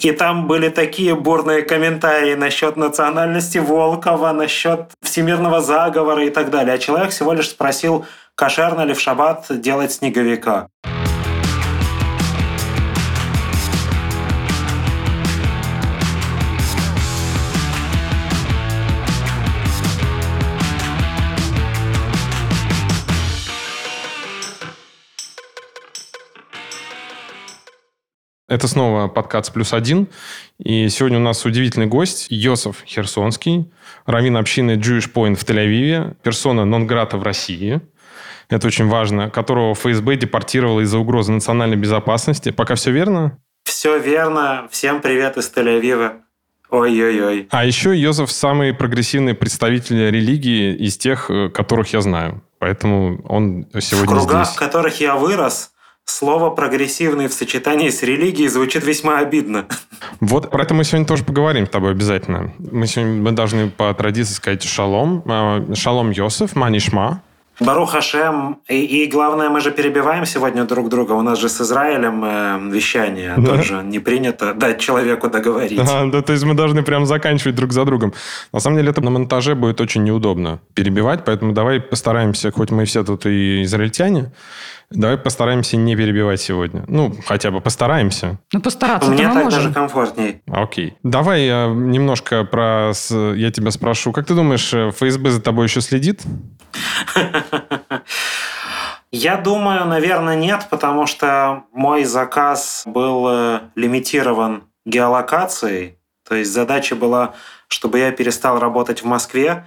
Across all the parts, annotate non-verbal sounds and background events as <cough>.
И там были такие бурные комментарии насчет национальности Волкова, насчет всемирного заговора и так далее. А человек всего лишь спросил, кошерно ли в шаббат делать снеговика. Это снова подкаст «Плюс один». И сегодня у нас удивительный гость Йосиф Херсонский, раввин общины Jewish Point в Тель-Авиве, персона нон-грата в России. Это очень важно, которого ФСБ депортировало из-за угрозы национальной безопасности. Пока все верно? Все верно. Всем привет из Тель-Авива. Ой-ой-ой. А еще Йозеф самый прогрессивный представитель религии из тех, э, которых я знаю. Поэтому он сегодня В кругах, здесь. в которых я вырос, Слово «прогрессивный» в сочетании с религией звучит весьма обидно. Вот про это мы сегодня тоже поговорим с тобой обязательно. Мы сегодня мы должны по традиции сказать шалом. А, Шалом Йосеф, манишма. Барух Хашем. И, и главное, мы же перебиваем сегодня друг друга. У нас же с Израилем э, вещание. Да. Тут же не принято дать человеку договорить. А, да, то есть мы должны прям заканчивать друг за другом. На самом деле это на монтаже будет очень неудобно перебивать, поэтому давай постараемся, хоть мы все тут и израильтяне, давай постараемся не перебивать сегодня. Ну, хотя бы постараемся. Ну, постараться Мне так можем. даже комфортней. Окей. Давай я немножко про... Я тебя спрошу. Как ты думаешь, э, ФСБ за тобой еще следит? <laughs> Я думаю, наверное, нет, потому что мой заказ был э, лимитирован геолокацией. То есть задача была, чтобы я перестал работать в Москве.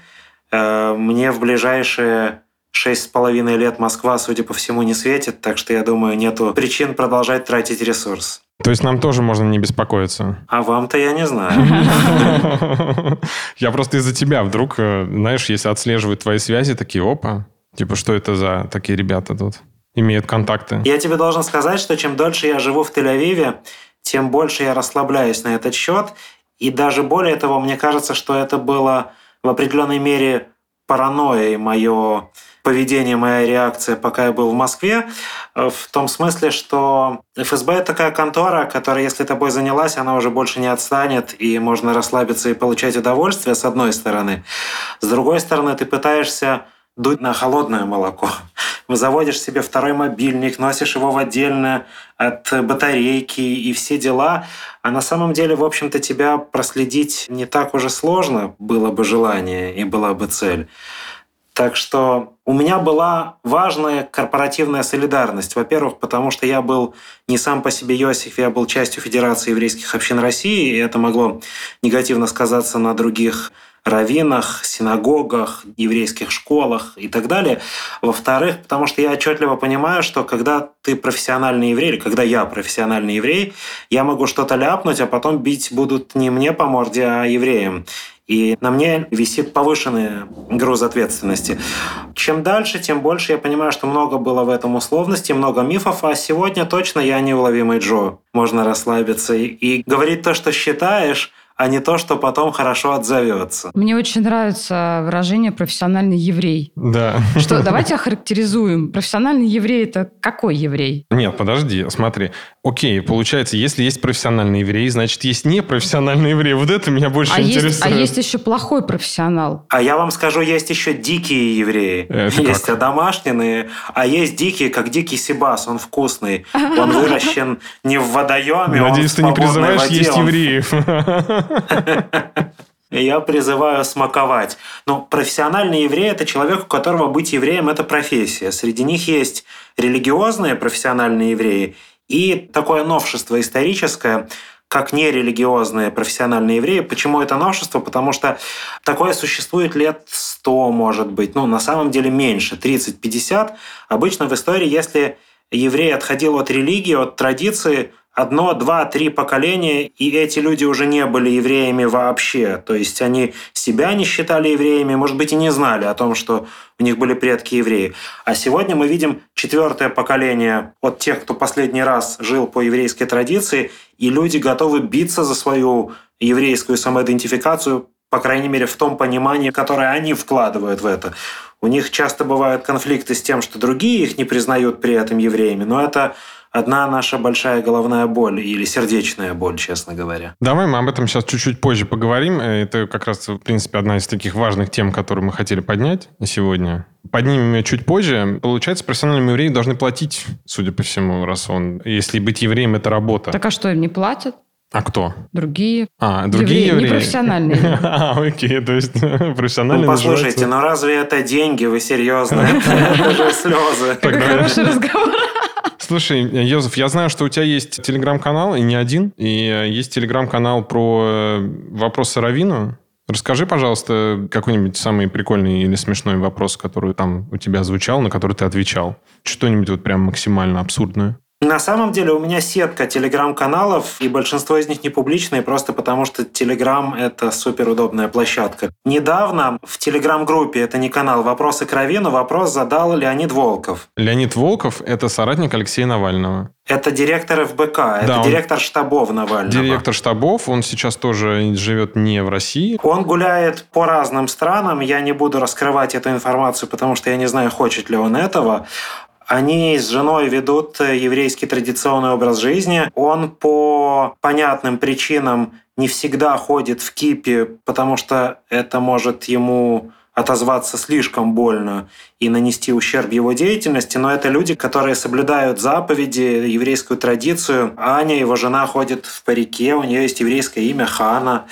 Э, Мне в ближайшие шесть с половиной лет Москва, судя по всему, не светит, так что я думаю, нету причин продолжать тратить ресурс. То есть нам тоже можно не беспокоиться. А вам-то я не знаю. Я просто из-за тебя вдруг, э, знаешь, если отслеживают твои связи, такие, опа, типа, что это за такие ребята тут? Имеют контакты. Я тебе должен сказать, что чем дольше я живу в Тель-Авиве, тем больше я расслабляюсь на этот счет. И даже более того, мне кажется, что это было в определенной мере паранойей мое поведение, моя реакция, пока я был в Москве, э, в том смысле, что ФСБ такая контора, которая, если тобой занялась, она уже больше не отстанет, и можно расслабиться и получать удовольствие, с одной стороны. С другой стороны, ты пытаешься дуть на холодное молоко. <laughs> Заводишь себе второй мобильник, носишь его в отдельно от батарейки и все дела. А на самом деле, в общем-то, тебя проследить не так уже сложно, было бы желание и была бы цель. Так что у меня была важная корпоративная солидарность. Во-первых, потому что я был не сам по себе Иосиф, я был частью Федерации еврейских общин России, и это могло негативно сказаться на других раввинах, синагогах, еврейских школах и так далее. Во-вторых, потому что я отчетливо понимаю, что когда ты профессиональный еврей, или когда я профессиональный еврей, я могу что-то ляпнуть, а потом бить будут не мне по морде, а евреям. И на мне висит повышенный груз ответственности. Чем дальше, тем больше я понимаю, что много было в этом условности, много мифов, а сегодня точно я неуловимый Джо. Можно расслабиться и, и говорить то, что считаешь, а не то, что потом хорошо отзовется. Мне очень нравится выражение «профессиональный еврей». Да. Что, давайте охарактеризуем. Профессиональный еврей – это какой еврей? Нет, подожди, смотри. Окей, получается, если есть профессиональный еврей, значит, есть непрофессиональный еврей. Вот это меня больше А есть, интересует. а есть еще плохой профессионал. А я вам скажу, есть еще дикие евреи. Это есть как? одомашненные, а есть дикие, как дикий Сибас, он вкусный. Он выращен не в водоеме, он Надеюсь, в ты не призываешь воде, есть евреев. <laughs> <laughs> Я призываю смаковать. Но профессиональный еврей – это человек, у которого быть евреем – это профессия. Среди них есть религиозные профессиональные евреи и такое новшество историческое, как нерелигиозные профессиональные евреи. Почему это новшество? Потому что такое существует лет 100, может быть. Ну, на самом деле меньше, 30-50. Обычно в истории, если еврей отходил от религии, от традиции, одно, два, три поколения, и эти люди уже не были евреями вообще. То есть они себя не считали евреями, может быть, и не знали о том, что у них были предки евреи. А сегодня мы видим четвертое поколение от тех, кто последний раз жил по еврейской традиции, и люди готовы биться за свою еврейскую самоидентификацию, по крайней мере, в том понимании, которое они вкладывают в это. У них часто бывают конфликты с тем, что другие их не признают при этом евреями, но это одна наша большая головная боль или сердечная боль, честно говоря. Давай мы об этом сейчас чуть-чуть позже поговорим. Это как раз, в принципе, одна из таких важных тем, которые мы хотели поднять сегодня. Поднимем ее чуть позже. Получается, профессиональные евреи должны платить, судя по всему, раз он... Если быть евреем, это работа. Так а что, им не платят? А кто? Другие. А, другие евреи. евреи? Непрофессиональные. <laughs> А, окей, то есть <laughs> профессиональные Ну, послушайте, ну разве это деньги? Вы серьезно? <laughs> Это же слезы. Хороший разговор. Слушай, Йозеф, я знаю, что у тебя есть телеграм-канал, и не один, и есть телеграм-канал про э, вопросы Равину. Расскажи, пожалуйста, какой-нибудь самый прикольный или смешной вопрос, который там у тебя звучал, на который ты отвечал. Что-нибудь вот прям максимально абсурдное. На самом деле у меня сетка телеграм-каналов, и большинство из них не публичные, просто потому что телеграм – это суперудобная площадка. Недавно в телеграм-группе, это не канал «Вопросы к Равину», вопрос задал Леонид Волков. Леонид Волков – это соратник Алексея Навального. Это директор ФБК, это Да, он- директор штабов Навального. Директор штабов, он сейчас тоже живет не в России. Он гуляет по разным странам. Я не буду раскрывать эту информацию, потому что я не знаю, хочет ли он этого. Они с женой ведут э, еврейский традиционный образ жизни. Он по понятным причинам не всегда ходит в кипе, потому что это может ему отозваться слишком больно и нанести ущерб его деятельности, но это люди, которые соблюдают заповеди, еврейскую традицию. Аня, его жена, ходит в парике, у нее есть еврейское имя Хана.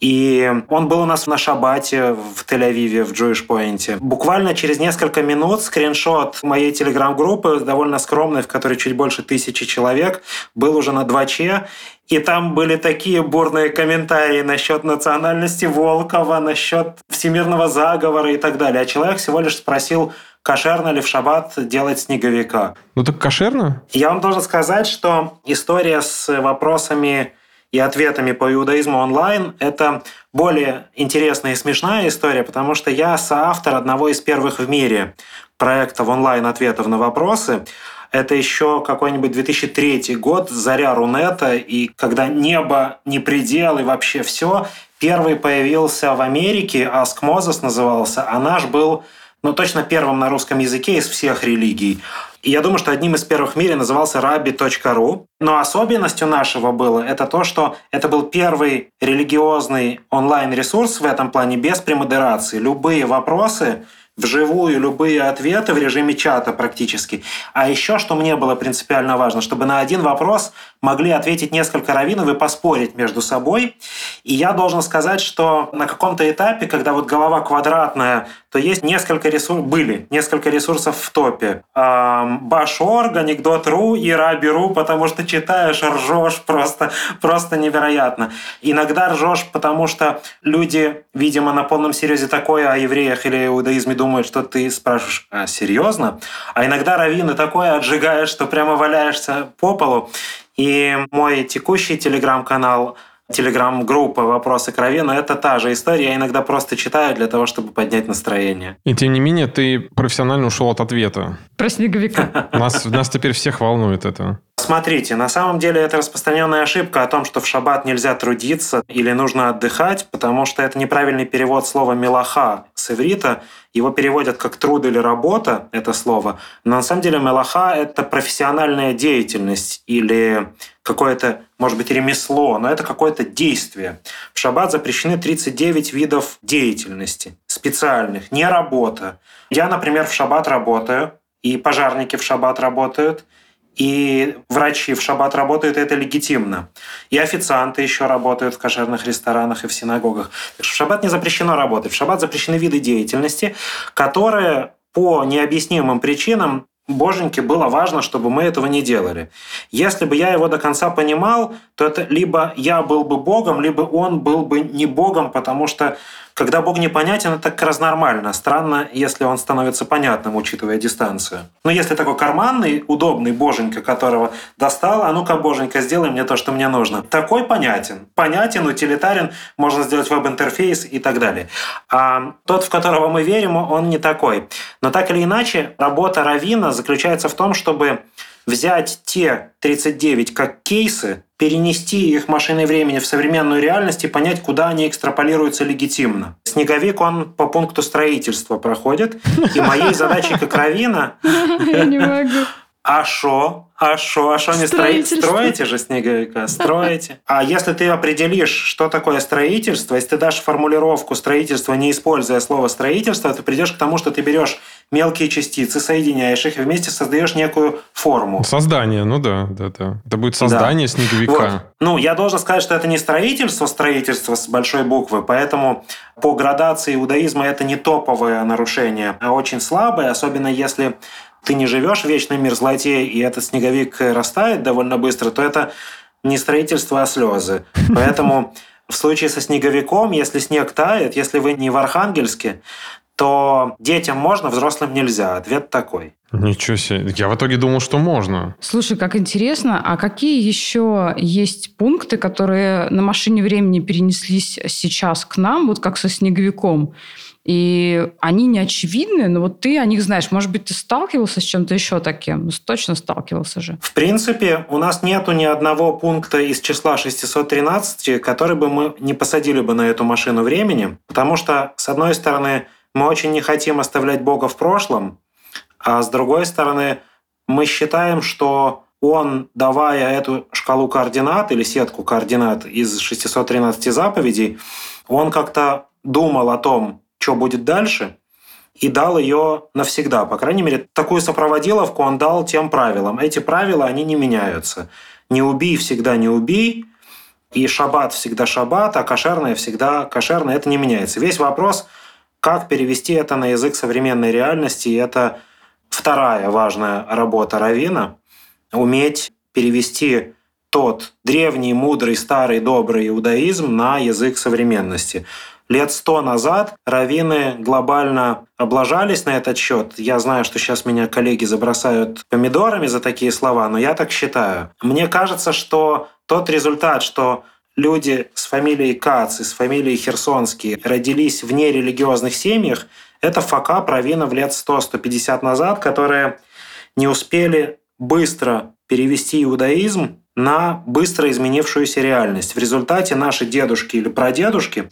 И он был у нас на шабате в Тель-Авиве, в Jewish Point. Буквально через несколько минут скриншот моей телеграм-группы, довольно скромной, в которой чуть больше тысячи человек, был уже на 2Ч. И там были такие бурные комментарии насчет национальности Волкова, насчет всемирного заговора и так далее. А человек всего лишь спросил, кошерно ли в шаббат делать снеговика. Ну так кошерно? Я вам должен сказать, что история с вопросами и ответами по иудаизму онлайн – это более интересная и смешная история, потому что я соавтор одного из первых в мире проектов онлайн-ответов на вопросы. Это еще какой-нибудь 2003 год, заря Рунета, и когда небо не предел и вообще все. Первый появился в Америке, Ask Moses назывался, а наш был ну, точно первым на русском языке из всех религий. И я думаю, что одним из первых в мире назывался rabbi.ru. Но особенностью нашего было это то, что это был первый религиозный онлайн-ресурс в этом плане без премодерации. Любые вопросы вживую любые ответы в режиме чата практически. А еще, что мне было принципиально важно, чтобы на один вопрос могли ответить несколько раввинов и поспорить между собой. И я должен сказать, что на каком-то этапе, когда вот голова квадратная, то есть несколько ресурсов, были несколько ресурсов в топе. Баш.орг, Анекдот.ру и Раби.ру, потому что читаешь, ржешь просто, просто невероятно. Иногда ржешь, потому что люди, видимо, на полном серьезе такое о евреях или иудаизме думают, что ты спрашиваешь, а серьезно? А иногда раввины такое отжигаешь, что прямо валяешься по полу. И мой текущий телеграм-канал телеграм-группа «Вопросы к Равину» — это та же история. Я иногда просто читаю для того, чтобы поднять настроение. И тем не менее, ты профессионально ушел от ответа. Про снеговика. <laughs> Нас, нас теперь всех волнует это. Смотрите, на самом деле это распространенная ошибка о том, что в шаббат нельзя трудиться или нужно отдыхать, потому что это неправильный перевод слова «мелаха» с иврита. Его переводят как «труд» или «работа», это слово. Но на самом деле «мелаха» — это профессиональная деятельность или какое-то, может быть, ремесло, но это какое-то действие. В шаббат запрещены 39 видов деятельности специальных, не работа. Я, например, в шаббат работаю, и пожарники в шаббат работают, и врачи в шаббат работают, и это легитимно. И официанты еще работают в кошерных ресторанах и в синагогах. Так что в шаббат не запрещено работать. В шаббат запрещены виды деятельности, которые по необъяснимым причинам Боженьке было важно, чтобы мы этого не делали. Если бы я его до конца понимал, то это либо я был бы Богом, либо он был бы не Богом, потому что когда Бог непонятен, это как раз нормально. Странно, если он становится понятным, учитывая дистанцию. Но если такой карманный, удобный боженька, которого достал, а ну-ка, боженька, сделай мне то, что мне нужно. Такой понятен. Понятен, утилитарен, можно сделать веб-интерфейс и так далее. А тот, в которого мы верим, он не такой. Но так или иначе, работа Равина заключается в том, чтобы взять те 39 как кейсы, перенести их машиной времени в современную реальность и понять, куда они экстраполируются легитимно. Снеговик, он по пункту строительства проходит, и моей задачей как равина <laughs> Я не могу. А шо? А шо? А шо не строите? Строите же снеговика? Строите. А если ты определишь, что такое строительство, если ты дашь формулировку строительства, не используя слово строительство, ты придешь к тому, что ты берешь мелкие частицы, соединяешь их и вместе создаешь некую форму. Создание, ну да, да, да. Это будет создание снеговика. Вот. Ну, я должен сказать, что это не строительство, строительство с большой буквы, поэтому по градации иудаизма это не топовое нарушение, а очень слабое, особенно если ты не живешь в вечный мир злодей, и этот снеговик растает довольно быстро, то это не строительство, а слезы. Поэтому в случае со снеговиком, если снег тает, если вы не в Архангельске, то детям можно, взрослым нельзя. Ответ такой. Ничего себе. Я в итоге думал, что можно. Слушай, как интересно, а какие еще есть пункты, которые на машине времени перенеслись сейчас к нам, вот как со снеговиком? И они не очевидны, но вот ты о них знаешь. Может быть, ты сталкивался с чем-то еще таким? Ну, точно сталкивался же. В принципе, у нас нету ни одного пункта из числа 613, который бы мы не посадили бы на эту машину времени, потому что, с одной стороны, мы очень не хотим оставлять Бога в прошлом, а с другой стороны, мы считаем, что он, давая эту шкалу координат или сетку координат из 613 заповедей, он как-то думал о том, что будет дальше, и дал ее навсегда. По крайней мере, такую сопроводиловку он дал тем правилам. Эти правила, они не меняются. Не убей всегда не убей, и шаббат всегда шаббат, а кошерное всегда кошерное. Это не меняется. Весь вопрос, как перевести это на язык современной реальности, это вторая важная работа Равина – уметь перевести тот древний, мудрый, старый, добрый иудаизм на язык современности. Лет сто назад раввины глобально облажались на этот счет. Я знаю, что сейчас меня коллеги забросают помидорами за такие слова, но я так считаю. Мне кажется, что тот результат, что люди с фамилией Кац и с фамилией Херсонский родились в нерелигиозных семьях, это факап раввинов лет 100-150 назад, которые не успели быстро перевести иудаизм на быстро изменившуюся реальность. В результате наши дедушки или прадедушки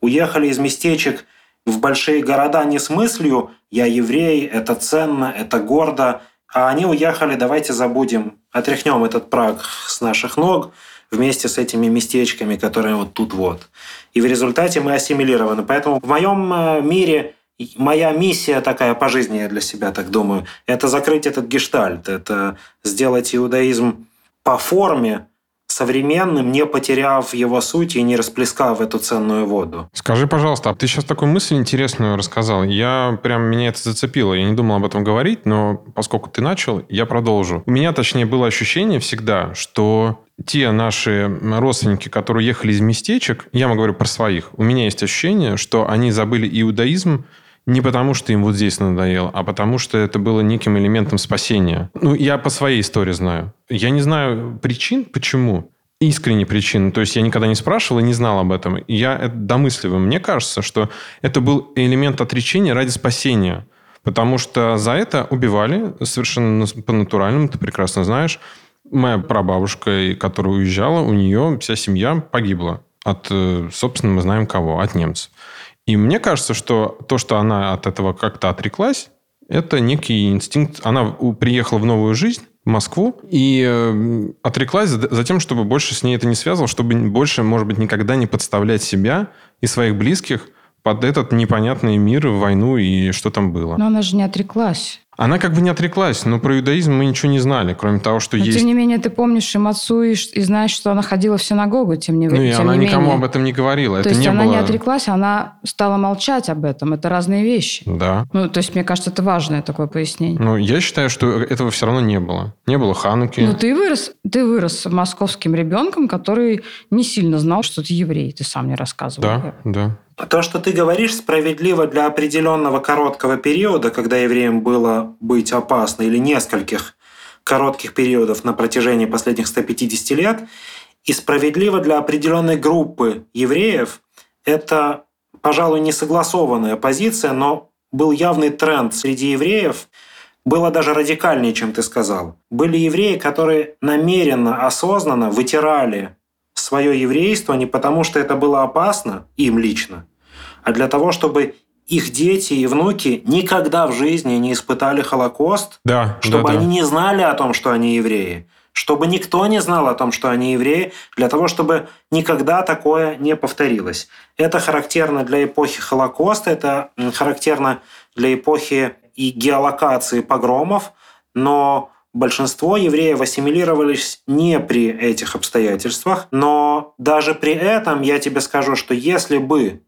уехали из местечек в большие города не с мыслью «я еврей, это ценно, это гордо», а они уехали «давайте забудем, отряхнем этот праг с наших ног», вместе с этими местечками, которые вот тут вот. И в результате мы ассимилированы. Поэтому в моем э, мире моя миссия такая по жизни, я для себя так думаю, это закрыть этот гештальт, это сделать иудаизм по форме современным, не потеряв его суть и не расплескав эту ценную воду. Скажи, пожалуйста, а ты сейчас такую мысль интересную рассказал. Я прям, меня это зацепило. Я не думал об этом говорить, но поскольку ты начал, я продолжу. У меня, точнее, было ощущение всегда, что те наши родственники, которые ехали из местечек, я вам говорю про своих, у меня есть ощущение, что они забыли иудаизм не потому, что им вот здесь надоело, а потому, что это было неким элементом спасения. Ну, я по своей истории знаю. Я не знаю причин, почему. Искренне причин. То есть я никогда не спрашивал и не знал об этом. Я это домысливаю. Мне кажется, что это был элемент отречения ради спасения. Потому что за это убивали совершенно по-натуральному, ты прекрасно знаешь. Моя прабабушка, которая уезжала, у нее вся семья погибла. От, э, собственно, мы знаем кого, от немцев. И мне кажется, что то, что она от этого как-то отреклась, это некий инстинкт. Она приехала в новую жизнь, в Москву, и э, отреклась за тем, чтобы больше с ней это не связывало, чтобы больше, может быть, никогда не подставлять себя и своих близких под этот непонятный мир, войну и что там было. Но она же не отреклась. Она как бы не отреклась, но про иудаизм мы ничего не знали, кроме того, что но, есть... тем не менее, ты помнишь им отцу и, и знаешь, что она ходила в синагогу, тем не, ну, и тем она не никому менее. об этом не говорила. То это есть не она было... не отреклась, она стала молчать об этом. Это разные вещи. Да. Ну, то есть, мне кажется, это важное такое пояснение. Ну, я считаю, что этого все равно не было. Не было Хануки. Но ты вырос, ты вырос московским ребенком, который не сильно знал, что ты еврей. Ты сам мне рассказывал. Да, да. То, что ты говоришь, справедливо для определенного короткого периода, когда евреям было быть опасно, или нескольких коротких периодов на протяжении последних 150 лет, и справедливо для определенной группы евреев. Это, пожалуй, не согласованная позиция, но был явный тренд среди евреев, было даже радикальнее, чем ты сказал. Были евреи, которые намеренно, осознанно вытирали свое еврейство не потому, что это было опасно им лично, а для того, чтобы их дети и внуки никогда в жизни не испытали Холокост, Да, чтобы да, да. они не знали о том, что они евреи, чтобы никто не знал о том, что они евреи, для того, чтобы никогда такое не повторилось. Это характерно для эпохи Холокоста, это характерно для эпохи и геолокации погромов, но большинство евреев ассимилировались не при этих обстоятельствах, но даже при этом я тебе скажу, что если бы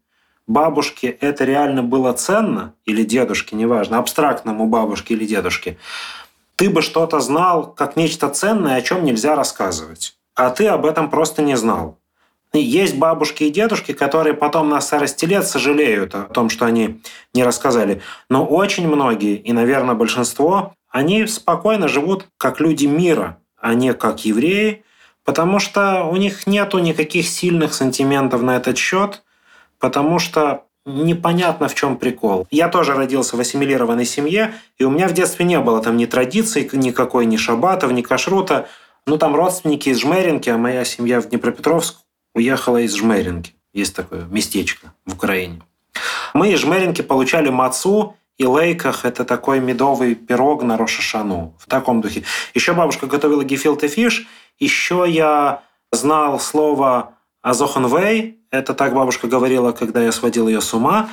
бабушке это реально было ценно, или дедушке, неважно, абстрактному бабушке или дедушке, ты бы что-то знал как нечто ценное, о чем нельзя рассказывать. А ты об этом просто не знал. И Есть бабушки и дедушки, которые потом на старости лет сожалеют о том, что они не рассказали. Но очень многие, и, наверное, большинство, они спокойно живут как люди мира, а не как евреи, потому что у них нету никаких сильных сантиментов на этот счет, потому что непонятно в чем прикол. Я тоже родился в ассимилированной семье, и у меня в детстве не было там ни традиций никакой, ни шабатов, ни кашрута. Ну, там родственники из Жмеринки, а моя семья в Днепропетровск уехала из Жмеринки. Есть такое местечко в Украине. Мы из Жмеринки получали мацу и лейках. Это такой медовый пирог на Рошашану. В таком духе. Еще бабушка готовила гефилте фиш. Еще я знал слово азоханвей. Это так бабушка говорила, когда я сводил ее с ума.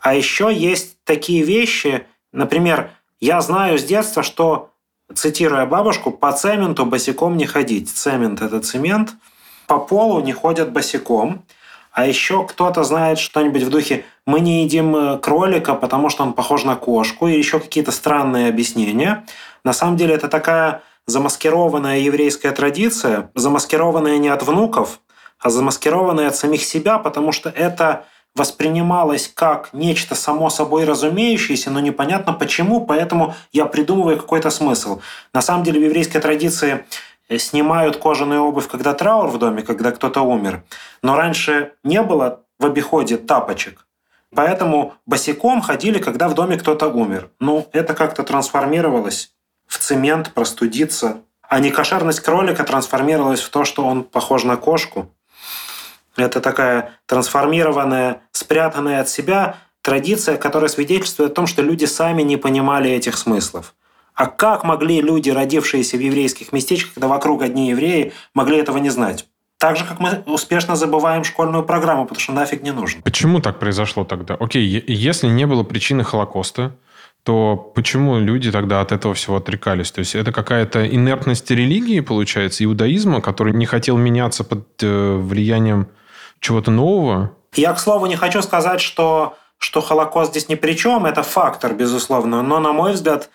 А еще есть такие вещи, например, я знаю с детства, что, цитируя бабушку, по цементу босиком не ходить. Цемент – это цемент. По полу не ходят босиком. А еще кто-то знает что-нибудь в духе «мы не едим э, кролика, потому что он похож на кошку» и еще какие-то странные объяснения. На самом деле это такая замаскированная еврейская традиция, замаскированная не от внуков, а замаскированная от самих себя, потому что это воспринималось как нечто само собой разумеющееся, но непонятно почему, поэтому я придумываю какой-то смысл. На самом деле в еврейской традиции снимают кожаную обувь, когда траур в доме, когда кто-то умер. Но раньше не было в обиходе тапочек. Поэтому босиком ходили, когда в доме кто-то умер. Ну, это как-то трансформировалось в цемент, простудиться. А некошерность кролика трансформировалась в то, что он похож на кошку. Это такая трансформированная, спрятанная от себя традиция, которая свидетельствует о том, что люди сами не понимали этих смыслов. А как могли люди, родившиеся в еврейских местечках, когда вокруг одни евреи, могли этого не знать? Так же, как мы успешно забываем школьную программу, потому что нафиг не нужно. Почему так произошло тогда? Окей, если не было причины Холокоста, то почему люди тогда от этого всего отрекались? То есть это какая-то инертность религии, получается, иудаизма, который не хотел меняться под э, влиянием чего-то нового? Я, к слову, не хочу сказать, что, что Холокост здесь ни при чем. Это фактор, безусловно. Но, на мой взгляд,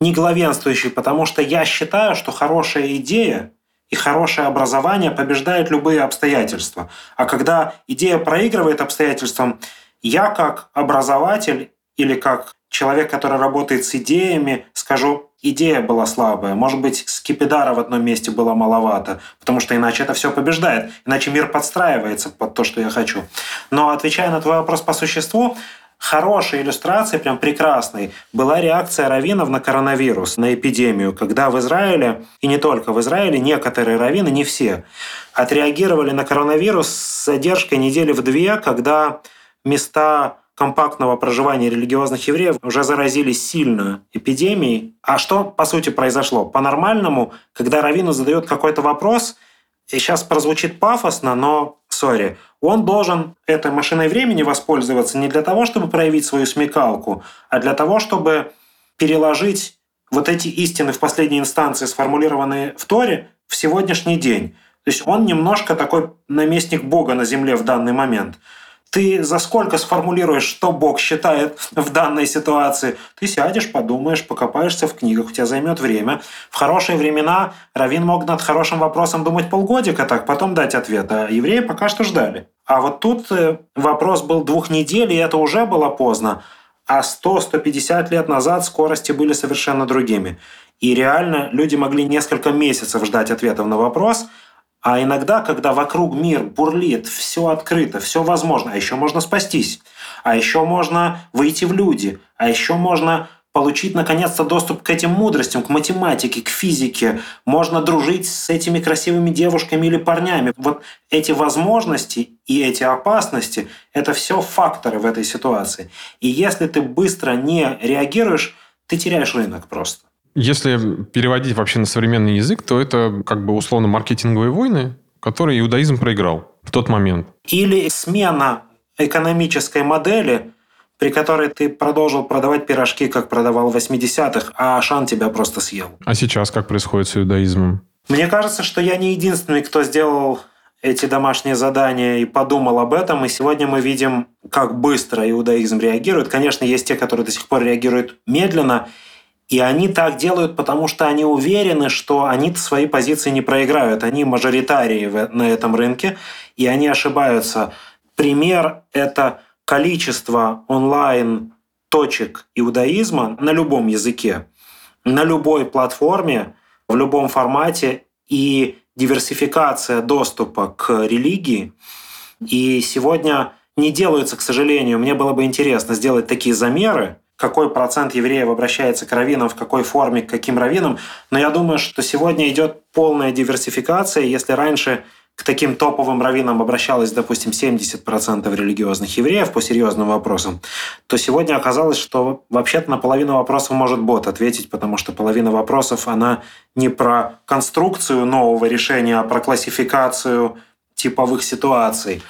не главенствующий, потому что я считаю, что хорошая идея и хорошее образование побеждает любые обстоятельства. А когда идея проигрывает обстоятельствам, я как образователь или как человек, который работает с идеями, скажу, идея была слабая. Может быть, скипидара в одном месте было маловато, потому что иначе это все побеждает. Иначе мир подстраивается под то, что я хочу. Но отвечая на твой вопрос по существу, хорошей иллюстрацией, прям прекрасной, была реакция раввинов на коронавирус, на эпидемию, когда в Израиле, и не только в Израиле, некоторые раввины, не все, отреагировали на коронавирус с задержкой недели в две, когда места компактного проживания религиозных евреев уже заразились сильно эпидемией. А что, по сути, произошло? По-нормальному, когда Равину задает какой-то вопрос, и сейчас прозвучит пафосно, но, сори, он должен этой машиной времени воспользоваться не для того, чтобы проявить свою смекалку, а для того, чтобы переложить вот эти истины в последней инстанции, сформулированные в Торе, в сегодняшний день. То есть он немножко такой наместник Бога на земле в данный момент. Ты за сколько сформулируешь, что Бог считает в данной ситуации? Ты сядешь, подумаешь, покопаешься в книгах, у тебя займет время. В хорошие времена Равин мог над хорошим вопросом думать полгодика, так потом дать ответ, а евреи пока что ждали. А вот тут э, вопрос был двух недель, и это уже было поздно. А 100-150 лет назад скорости были совершенно другими. И реально люди могли несколько месяцев ждать ответов на вопрос, а иногда, когда вокруг мир бурлит, все открыто, все возможно, а еще можно спастись, а еще можно выйти в люди, а еще можно получить наконец-то доступ к этим мудростям, к математике, к физике. Можно дружить с этими красивыми девушками или парнями. Вот эти возможности и эти опасности – это все факторы в этой ситуации. И если ты быстро не реагируешь, ты теряешь рынок просто. Если переводить вообще на современный язык, то это как бы условно маркетинговые войны, которые иудаизм проиграл в тот момент. Или смена экономической модели, при которой ты продолжил продавать пирожки, как продавал в 80-х, а Ашан тебя просто съел. А сейчас как происходит с иудаизмом? Мне кажется, что я не единственный, кто сделал эти домашние задания и подумал об этом. И сегодня мы видим, как быстро иудаизм реагирует. Конечно, есть те, которые до сих пор реагируют медленно. И они так делают, потому что они уверены, что они свои позиции не проиграют. Они мажоритарии на этом рынке, и они ошибаются. Пример – это количество онлайн точек иудаизма на любом языке, на любой платформе, в любом формате и диверсификация доступа к религии. И сегодня не делаются, к сожалению, мне было бы интересно сделать такие замеры, какой процент евреев обращается к раввинам, в какой форме, к каким раввинам. Но я думаю, что сегодня идет полная диверсификация. Если раньше к таким топовым раввинам обращалось, допустим, 70% религиозных евреев по серьезным вопросам, то сегодня оказалось, что вообще-то на половину вопросов может бот ответить, потому что половина вопросов, она не про конструкцию нового решения, а про классификацию типовых ситуаций.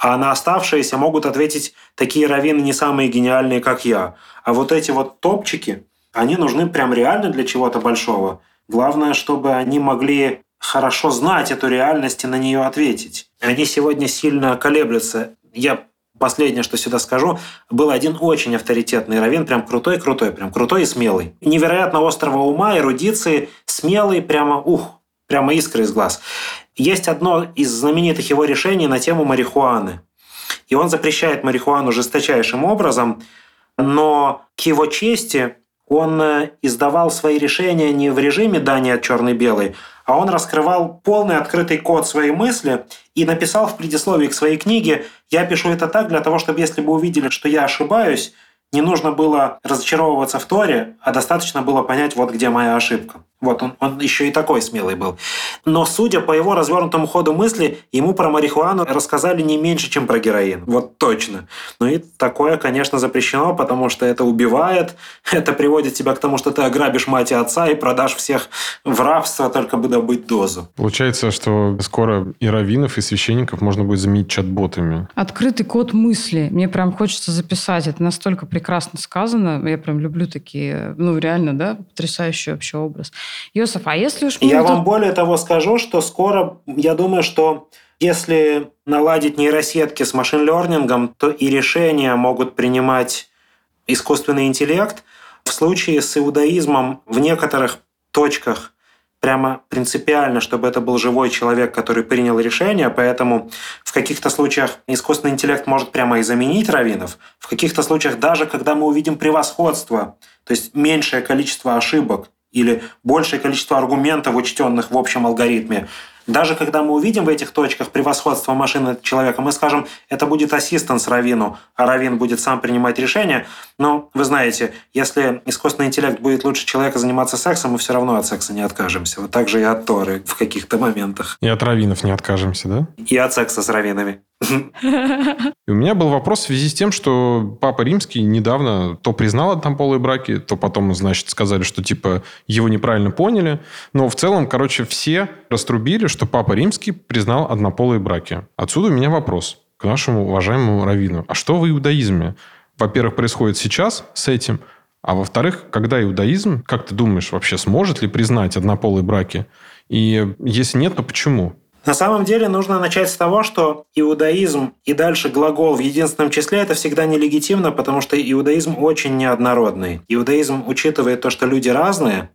А на оставшиеся могут ответить такие раввины не самые гениальные, как я. А вот эти вот топчики, они нужны прям реально для чего-то большого. Главное, чтобы они могли хорошо знать эту реальность и на нее ответить. Они сегодня сильно колеблются. Я последнее, что сюда скажу, был один очень авторитетный раввин, прям крутой-крутой, прям крутой и смелый. Невероятно острого ума, эрудиции, смелый, прямо ух, прямо искры из глаз. Есть одно из знаменитых его решений на тему марихуаны. И он запрещает марихуану жесточайшим образом, но к его чести он э, издавал свои решения не в режиме дания от черный-белый, а он раскрывал полный открытый код своей мысли и написал в предисловии к своей книге «Я пишу это так для того, чтобы если бы увидели, что я ошибаюсь, не нужно было разочаровываться в Торе, а достаточно было понять, вот где моя ошибка. Вот он, он еще и такой смелый был. Но судя по его развернутому ходу мысли, ему про марихуану рассказали не меньше, чем про героин. Вот точно. Ну и такое, конечно, запрещено, потому что это убивает, это приводит тебя к тому, что ты ограбишь мать и отца и продашь всех в рабство, только бы добыть дозу. Получается, что скоро и раввинов, и священников можно будет заменить чат-ботами. Открытый код мысли. Мне прям хочется записать. Это настолько прекрасно сказано. Я прям люблю такие, ну реально, да, потрясающий вообще образ. Йосиф, а если уж... Я вам более того скажу, что скоро, я думаю, что если наладить нейросетки с машин-лернингом, то и решения могут принимать искусственный интеллект. В случае с иудаизмом в некоторых точках прямо принципиально, чтобы это был живой человек, который принял решение, поэтому в каких-то случаях искусственный интеллект может прямо и заменить раввинов, в каких-то случаях даже когда мы увидим превосходство, то есть меньшее количество ошибок, или большее количество аргументов, учтенных в общем алгоритме. Даже когда мы увидим в этих точках превосходство машины над человеком, мы скажем, это будет ассистент равину, а равин будет сам принимать решения. Но вы знаете, если искусственный интеллект будет лучше человека заниматься сексом, мы все равно от секса не откажемся. Вот так же и от Торы в каких-то моментах. И от раввинов не откажемся, да? И от секса с раввинами. <laughs> И у меня был вопрос в связи с тем, что Папа Римский недавно то признал однополые браки, то потом, значит, сказали, что типа его неправильно поняли. Но в целом, короче, все раструбили, что Папа Римский признал однополые браки. Отсюда у меня вопрос к нашему уважаемому раввину. А что в иудаизме, во-первых, происходит сейчас с этим? А во-вторых, когда иудаизм, как ты думаешь, вообще сможет ли признать однополые браки? И если нет, то почему? На самом деле нужно начать с того, что иудаизм и дальше глагол в единственном числе – это всегда нелегитимно, потому что иудаизм очень неоднородный. Иудаизм учитывает то, что люди разные,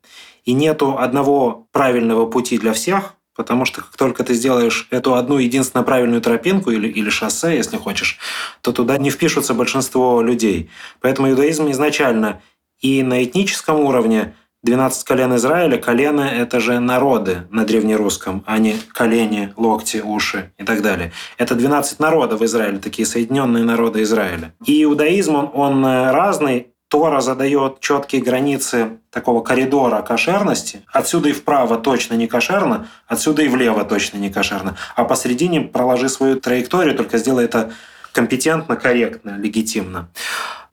и нету одного правильного пути для всех, потому что как только ты сделаешь эту одну единственную правильную тропинку или, или шоссе, если хочешь, то туда не впишутся большинство людей. Поэтому иудаизм изначально и на этническом уровне – 12 колен Израиля, колено – это же народы на древнерусском, а не колени, локти, уши и так далее. Это 12 народов в Израиле, такие соединенные народы Израиля. И иудаизм, он, он разный Тора задает четкие границы такого коридора кошерности. Отсюда и вправо точно не кошерно, отсюда и влево точно не кошерно. А посередине проложи свою траекторию, только сделай это компетентно, корректно, легитимно.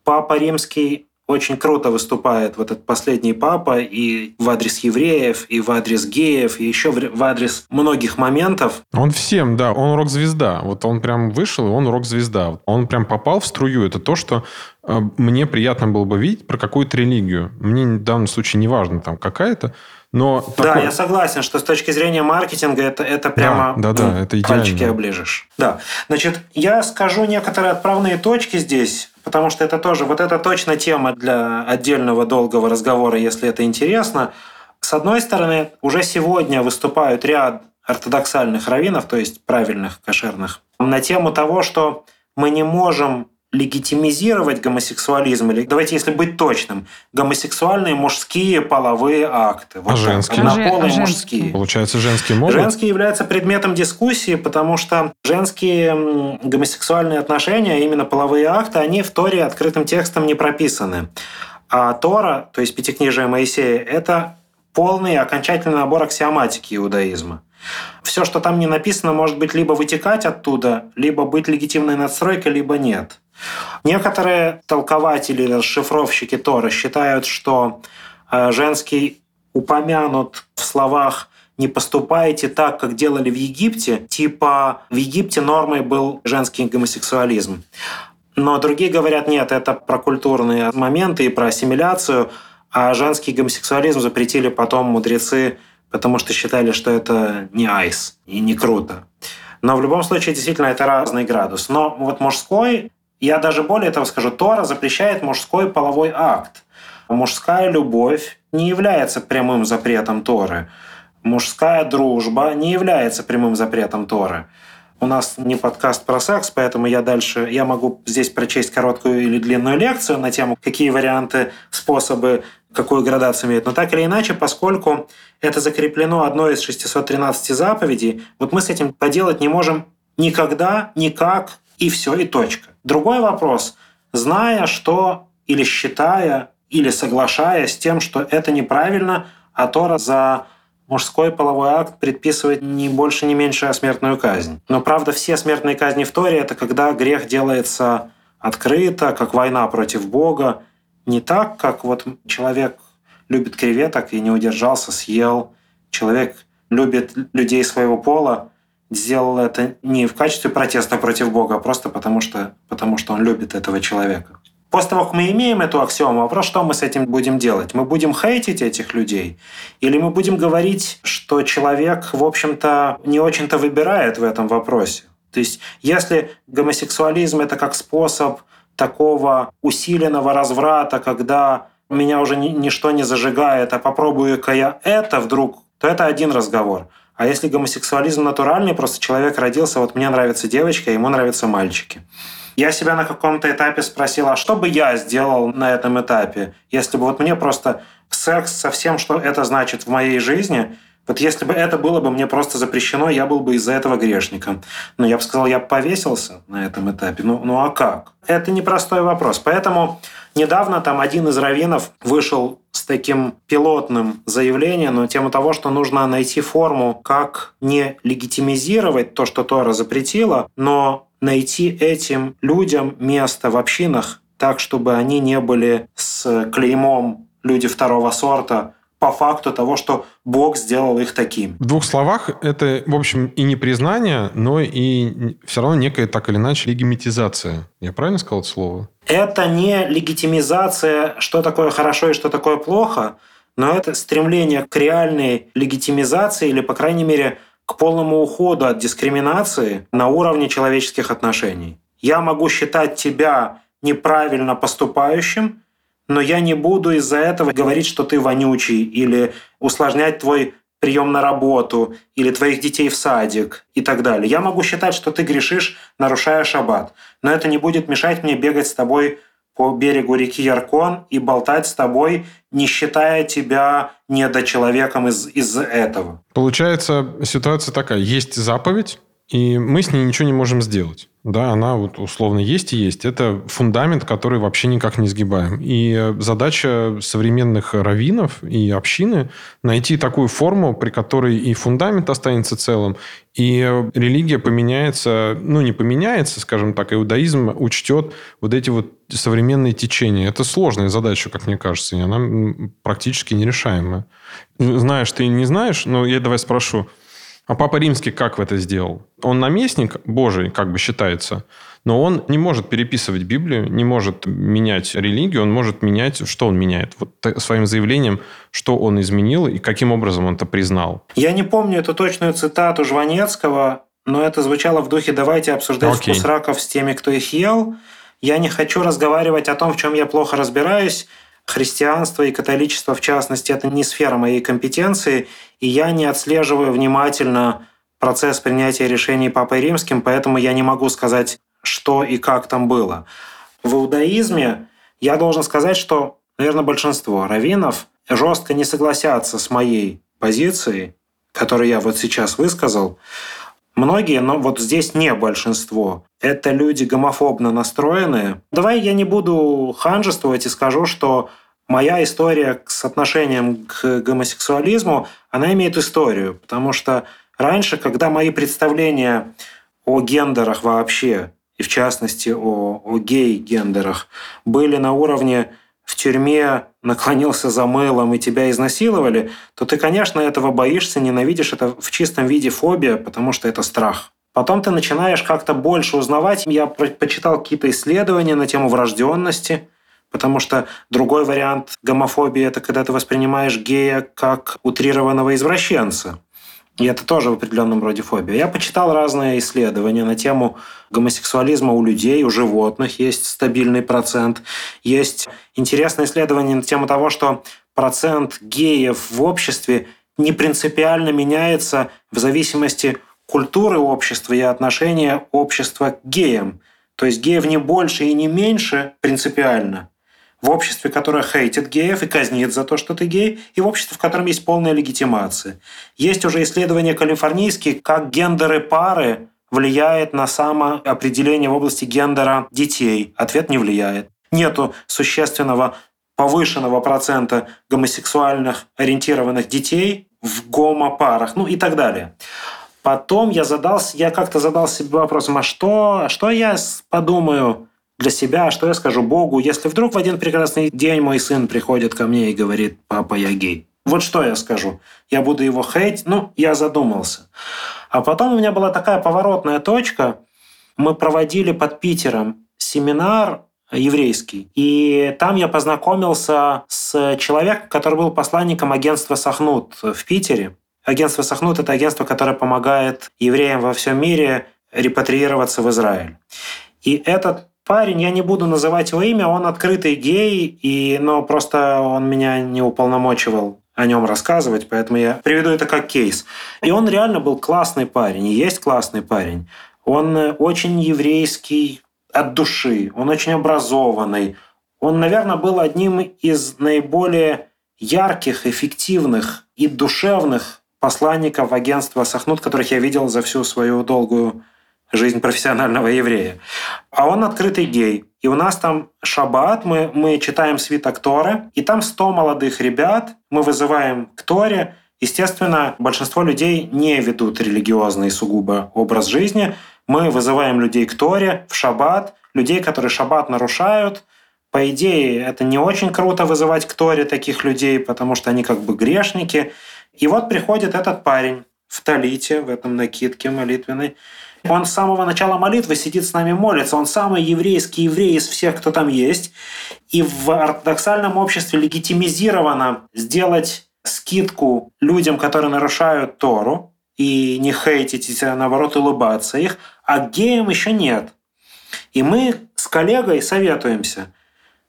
Папа Римский очень круто выступает вот этот последний папа и в адрес евреев, и в адрес геев, и еще в адрес многих моментов. Он всем, да, он рок-звезда. Вот он прям вышел, и он рок-звезда. Он прям попал в струю. Это то, что э, мне приятно было бы видеть про какую-то религию. Мне в данном случае не важно там какая-то, но да, такой... я согласен, что с точки зрения маркетинга это, это прямо да, да, да, это идеально. пальчики оближешь. Да. Значит, я скажу некоторые отправные точки здесь потому что это тоже, вот это точно тема для отдельного долгого разговора, если это интересно. С одной стороны, уже сегодня выступают ряд ортодоксальных раввинов, то есть правильных, кошерных, на тему того, что мы не можем легитимизировать гомосексуализм, или давайте, если быть точным, гомосексуальные мужские половые акты. Вот а женские? Однополые а мужские. Получается, женские могут? Женские являются предметом дискуссии, потому что женские гомосексуальные отношения, именно половые акты, они в Торе открытым текстом не прописаны. А Тора, то есть Пятикнижие Моисея, это полный окончательный набор аксиоматики иудаизма. Все, что там не написано, может быть либо вытекать оттуда, либо быть легитимной надстройкой, либо нет. Некоторые толкователи расшифровщики Тора считают, что э, женский упомянут в словах не поступайте так, как делали в Египте, типа в Египте нормой был женский гомосексуализм. Но другие говорят, нет, это про культурные моменты и про ассимиляцию, а женский гомосексуализм запретили потом мудрецы, потому что считали, что это не айс и не круто. Но в любом случае, действительно, это разный градус. Но вот мужской я даже более того скажу, Тора запрещает мужской половой акт. Мужская любовь не является прямым запретом Торы. Мужская дружба не является прямым запретом Торы. У нас не подкаст про секс, поэтому я дальше я могу здесь прочесть короткую или длинную лекцию на тему, какие варианты, способы, какую градацию имеют. Но так или иначе, поскольку это закреплено одной из 613 заповедей, вот мы с этим поделать не можем никогда, никак, и все, и точка. Другой вопрос, зная, что или считая, или соглашаясь с тем, что это неправильно, а Тора за мужской половой акт предписывает не больше, не меньше, а смертную казнь. Но, правда, все смертные казни в Торе – это когда грех делается открыто, как война против Бога, не так, как вот человек любит креветок и не удержался, съел. Человек любит людей своего пола, сделал это не в качестве протеста против Бога, а просто потому что, потому что он любит этого человека. После того, как мы имеем эту аксиому, вопрос, что мы с этим будем делать? Мы будем хейтить этих людей? Или мы будем говорить, что человек, в общем-то, не очень-то выбирает в этом вопросе? То есть, если гомосексуализм – это как способ такого усиленного разврата, когда меня уже ничто не зажигает, а попробую-ка я это вдруг, то это один разговор – а если гомосексуализм натуральный, просто человек родился, вот мне нравятся девочки, а ему нравятся мальчики. Я себя на каком-то этапе спросил, а что бы я сделал на этом этапе, если бы вот мне просто секс со всем, что это значит в моей жизни, вот если бы это было бы мне просто запрещено, я был бы из-за этого грешником. Но я бы сказал, я повесился на этом этапе. Ну, ну а как? Это непростой вопрос. Поэтому недавно там один из раввинов вышел с таким пилотным заявлением на тему того, что нужно найти форму, как не легитимизировать то, что Тора запретила, но найти этим людям место в общинах так, чтобы они не были с клеймом люди второго сорта, по факту того, что Бог сделал их таким. В двух словах, это, в общем, и не признание, но и все равно некая так или иначе легимитизация. Я правильно сказал это слово? Это не легитимизация, что такое хорошо и что такое плохо, но это стремление к реальной легитимизации или, по крайней мере, к полному уходу от дискриминации на уровне человеческих отношений. Я могу считать тебя неправильно поступающим, но я не буду из-за этого говорить, что ты вонючий, или усложнять твой прием на работу, или твоих детей в садик и так далее. Я могу считать, что ты грешишь, нарушая шаббат, но это не будет мешать мне бегать с тобой по берегу реки Яркон и болтать с тобой, не считая тебя недочеловеком из- из-за этого. Получается, ситуация такая. Есть заповедь, и мы с ней ничего не можем сделать. Да, она вот условно есть и есть. Это фундамент, который вообще никак не сгибаем. И задача современных раввинов и общины найти такую форму, при которой и фундамент останется целым, и религия поменяется, ну, не поменяется, скажем так, иудаизм учтет вот эти вот современные течения. Это сложная задача, как мне кажется, и она практически нерешаемая. Знаешь, ты не знаешь, но я давай спрошу – а Папа Римский как в это сделал? Он наместник Божий, как бы считается, но он не может переписывать Библию, не может менять религию, он может менять, что он меняет. Вот своим заявлением, что он изменил и каким образом он это признал. Я не помню эту точную цитату Жванецкого, но это звучало в духе «давайте обсуждать okay. вкус раков с теми, кто их ел». Я не хочу разговаривать о том, в чем я плохо разбираюсь, христианство и католичество, в частности, это не сфера моей компетенции, и я не отслеживаю внимательно процесс принятия решений Папой Римским, поэтому я не могу сказать, что и как там было. В иудаизме я должен сказать, что, наверное, большинство раввинов жестко не согласятся с моей позицией, которую я вот сейчас высказал, Многие, но вот здесь не большинство. Это люди гомофобно настроенные. Давай я не буду ханжествовать и скажу, что моя история с отношением к гомосексуализму, она имеет историю. Потому что раньше, когда мои представления о гендерах вообще, и в частности о, о гей-гендерах, были на уровне в тюрьме наклонился за мылом и тебя изнасиловали, то ты, конечно, этого боишься, ненавидишь. Это в чистом виде фобия, потому что это страх. Потом ты начинаешь как-то больше узнавать. Я почитал какие-то исследования на тему врожденности, потому что другой вариант гомофобии – это когда ты воспринимаешь гея как утрированного извращенца. И это тоже в определенном роде фобия. Я почитал разные исследования на тему гомосексуализма у людей, у животных есть стабильный процент. Есть интересное исследование на тему того, что процент геев в обществе не принципиально меняется в зависимости культуры общества и отношения общества к геям. То есть геев не больше и не меньше принципиально, в обществе, которое хейтит геев и казнит за то, что ты гей, и в обществе, в котором есть полная легитимация. Есть уже исследования калифорнийские, как гендеры пары влияет на самоопределение в области гендера детей. Ответ не влияет. Нету существенного повышенного процента гомосексуальных ориентированных детей в гомопарах, ну и так далее. Потом я задался, я как-то задал себе вопросом, а что, что я подумаю для себя, что я скажу Богу, если вдруг в один прекрасный день мой сын приходит ко мне и говорит, папа, я гей. Вот что я скажу? Я буду его хейтить? Ну, я задумался. А потом у меня была такая поворотная точка. Мы проводили под Питером семинар еврейский. И там я познакомился с человеком, который был посланником агентства «Сахнут» в Питере. Агентство «Сахнут» – это агентство, которое помогает евреям во всем мире репатриироваться в Израиль. И этот парень, я не буду называть его имя, он открытый гей, и, но просто он меня не уполномочивал о нем рассказывать, поэтому я приведу это как кейс. И он реально был классный парень, и есть классный парень. Он очень еврейский от души, он очень образованный. Он, наверное, был одним из наиболее ярких, эффективных и душевных посланников агентства Сахнут, которых я видел за всю свою долгую жизнь профессионального еврея. А он открытый гей. И у нас там шаббат, мы, мы читаем свиток Торы, и там 100 молодых ребят, мы вызываем к Торе. Естественно, большинство людей не ведут религиозный сугубо образ жизни. Мы вызываем людей к Торе в шаббат, людей, которые шаббат нарушают. По идее, это не очень круто вызывать к Торе таких людей, потому что они как бы грешники. И вот приходит этот парень в талите, в этом накидке молитвенной, он с самого начала молитвы сидит с нами, молится. Он самый еврейский еврей из всех, кто там есть. И в ортодоксальном обществе легитимизировано сделать скидку людям, которые нарушают Тору, и не хейтить, а наоборот улыбаться их, а геям еще нет. И мы с коллегой советуемся,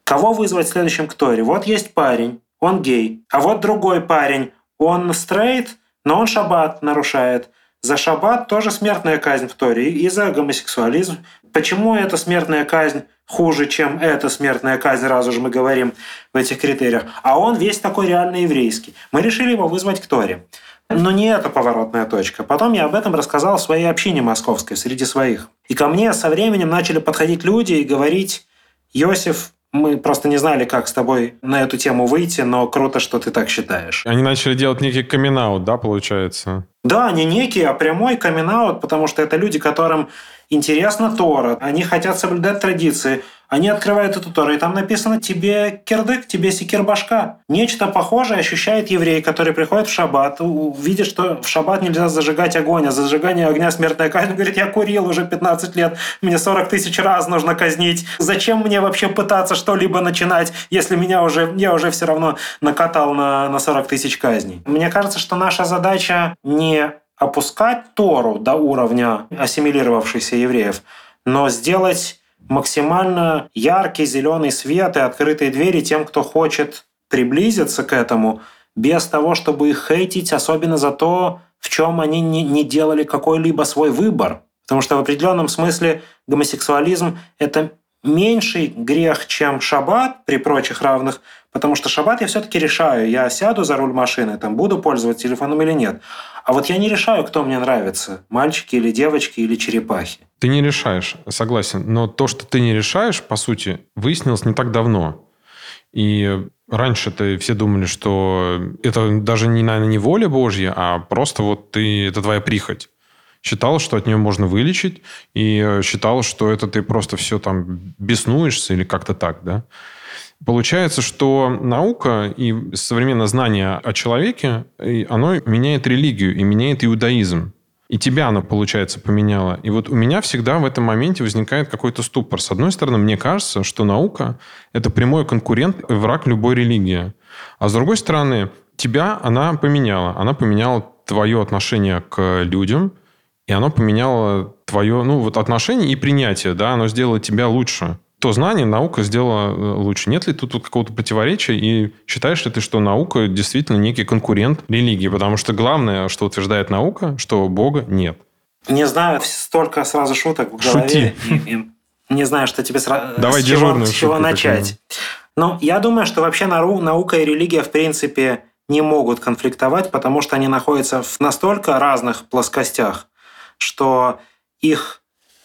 кого вызвать следующим к Торе. Вот есть парень, он гей, а вот другой парень, он стрейт, но он шаббат нарушает – за шаббат тоже смертная казнь в Торе и за гомосексуализм. Почему эта смертная казнь хуже, чем эта смертная казнь, раз уж мы говорим в этих критериях? А он весь такой реально еврейский. Мы решили его вызвать к Торе. Но не это поворотная точка. Потом я об этом рассказал в своей общине московской, среди своих. И ко мне со временем начали подходить люди и говорить, Йосиф, мы просто не знали, как с тобой на эту тему выйти, но круто, что ты так считаешь. Они начали делать некий камин да, получается? Да, не некий, а прямой камин потому что это люди, которым интересна Тора, они хотят соблюдать традиции, они открывают эту Тору, и там написано «тебе кирдык, тебе секир башка». Нечто похожее ощущает еврей, который приходит в шаббат, видит, что в шаббат нельзя зажигать огонь, а зажигание огня – смертная казнь. Он говорит, я курил уже 15 лет, мне 40 тысяч раз нужно казнить. Зачем мне вообще пытаться что-либо начинать, если меня уже, я уже все равно накатал на, на 40 тысяч казней? Мне кажется, что наша задача не опускать Тору до уровня ассимилировавшихся евреев, но сделать максимально яркий зеленый свет и открытые двери тем, кто хочет приблизиться к этому, без того, чтобы их хейтить, особенно за то, в чем они не, не делали какой-либо свой выбор. Потому что в определенном смысле гомосексуализм – это меньший грех, чем шаббат при прочих равных, потому что шаббат я все-таки решаю, я сяду за руль машины, там буду пользоваться телефоном или нет. А вот я не решаю, кто мне нравится, мальчики или девочки или черепахи. Ты не решаешь, согласен. Но то, что ты не решаешь, по сути, выяснилось не так давно. И раньше-то все думали, что это даже не, наверное, не воля Божья, а просто вот ты, это твоя прихоть. Считал, что от нее можно вылечить, и считал, что это ты просто все там беснуешься или как-то так, да. Получается, что наука и современное знание о человеке, оно меняет религию и меняет иудаизм. И тебя оно, получается, поменяло. И вот у меня всегда в этом моменте возникает какой-то ступор. С одной стороны, мне кажется, что наука – это прямой конкурент и враг любой религии. А с другой стороны, тебя она поменяла. Она поменяла твое отношение к людям, и оно поменяло твое ну, вот отношение и принятие. Да? Оно сделало тебя лучше то знание наука сделала э, лучше. Нет ли тут какого-то противоречия? И считаешь ли ты, что наука действительно некий конкурент религии? Потому что главное, что утверждает наука, что Бога нет. Не знаю, столько сразу шуток в голове. Шути. И, и не знаю, что тебе сразу... Давай с чего, с чего начать. Ну, я думаю, что вообще наука и религия, в принципе, не могут конфликтовать, потому что они находятся в настолько разных плоскостях, что их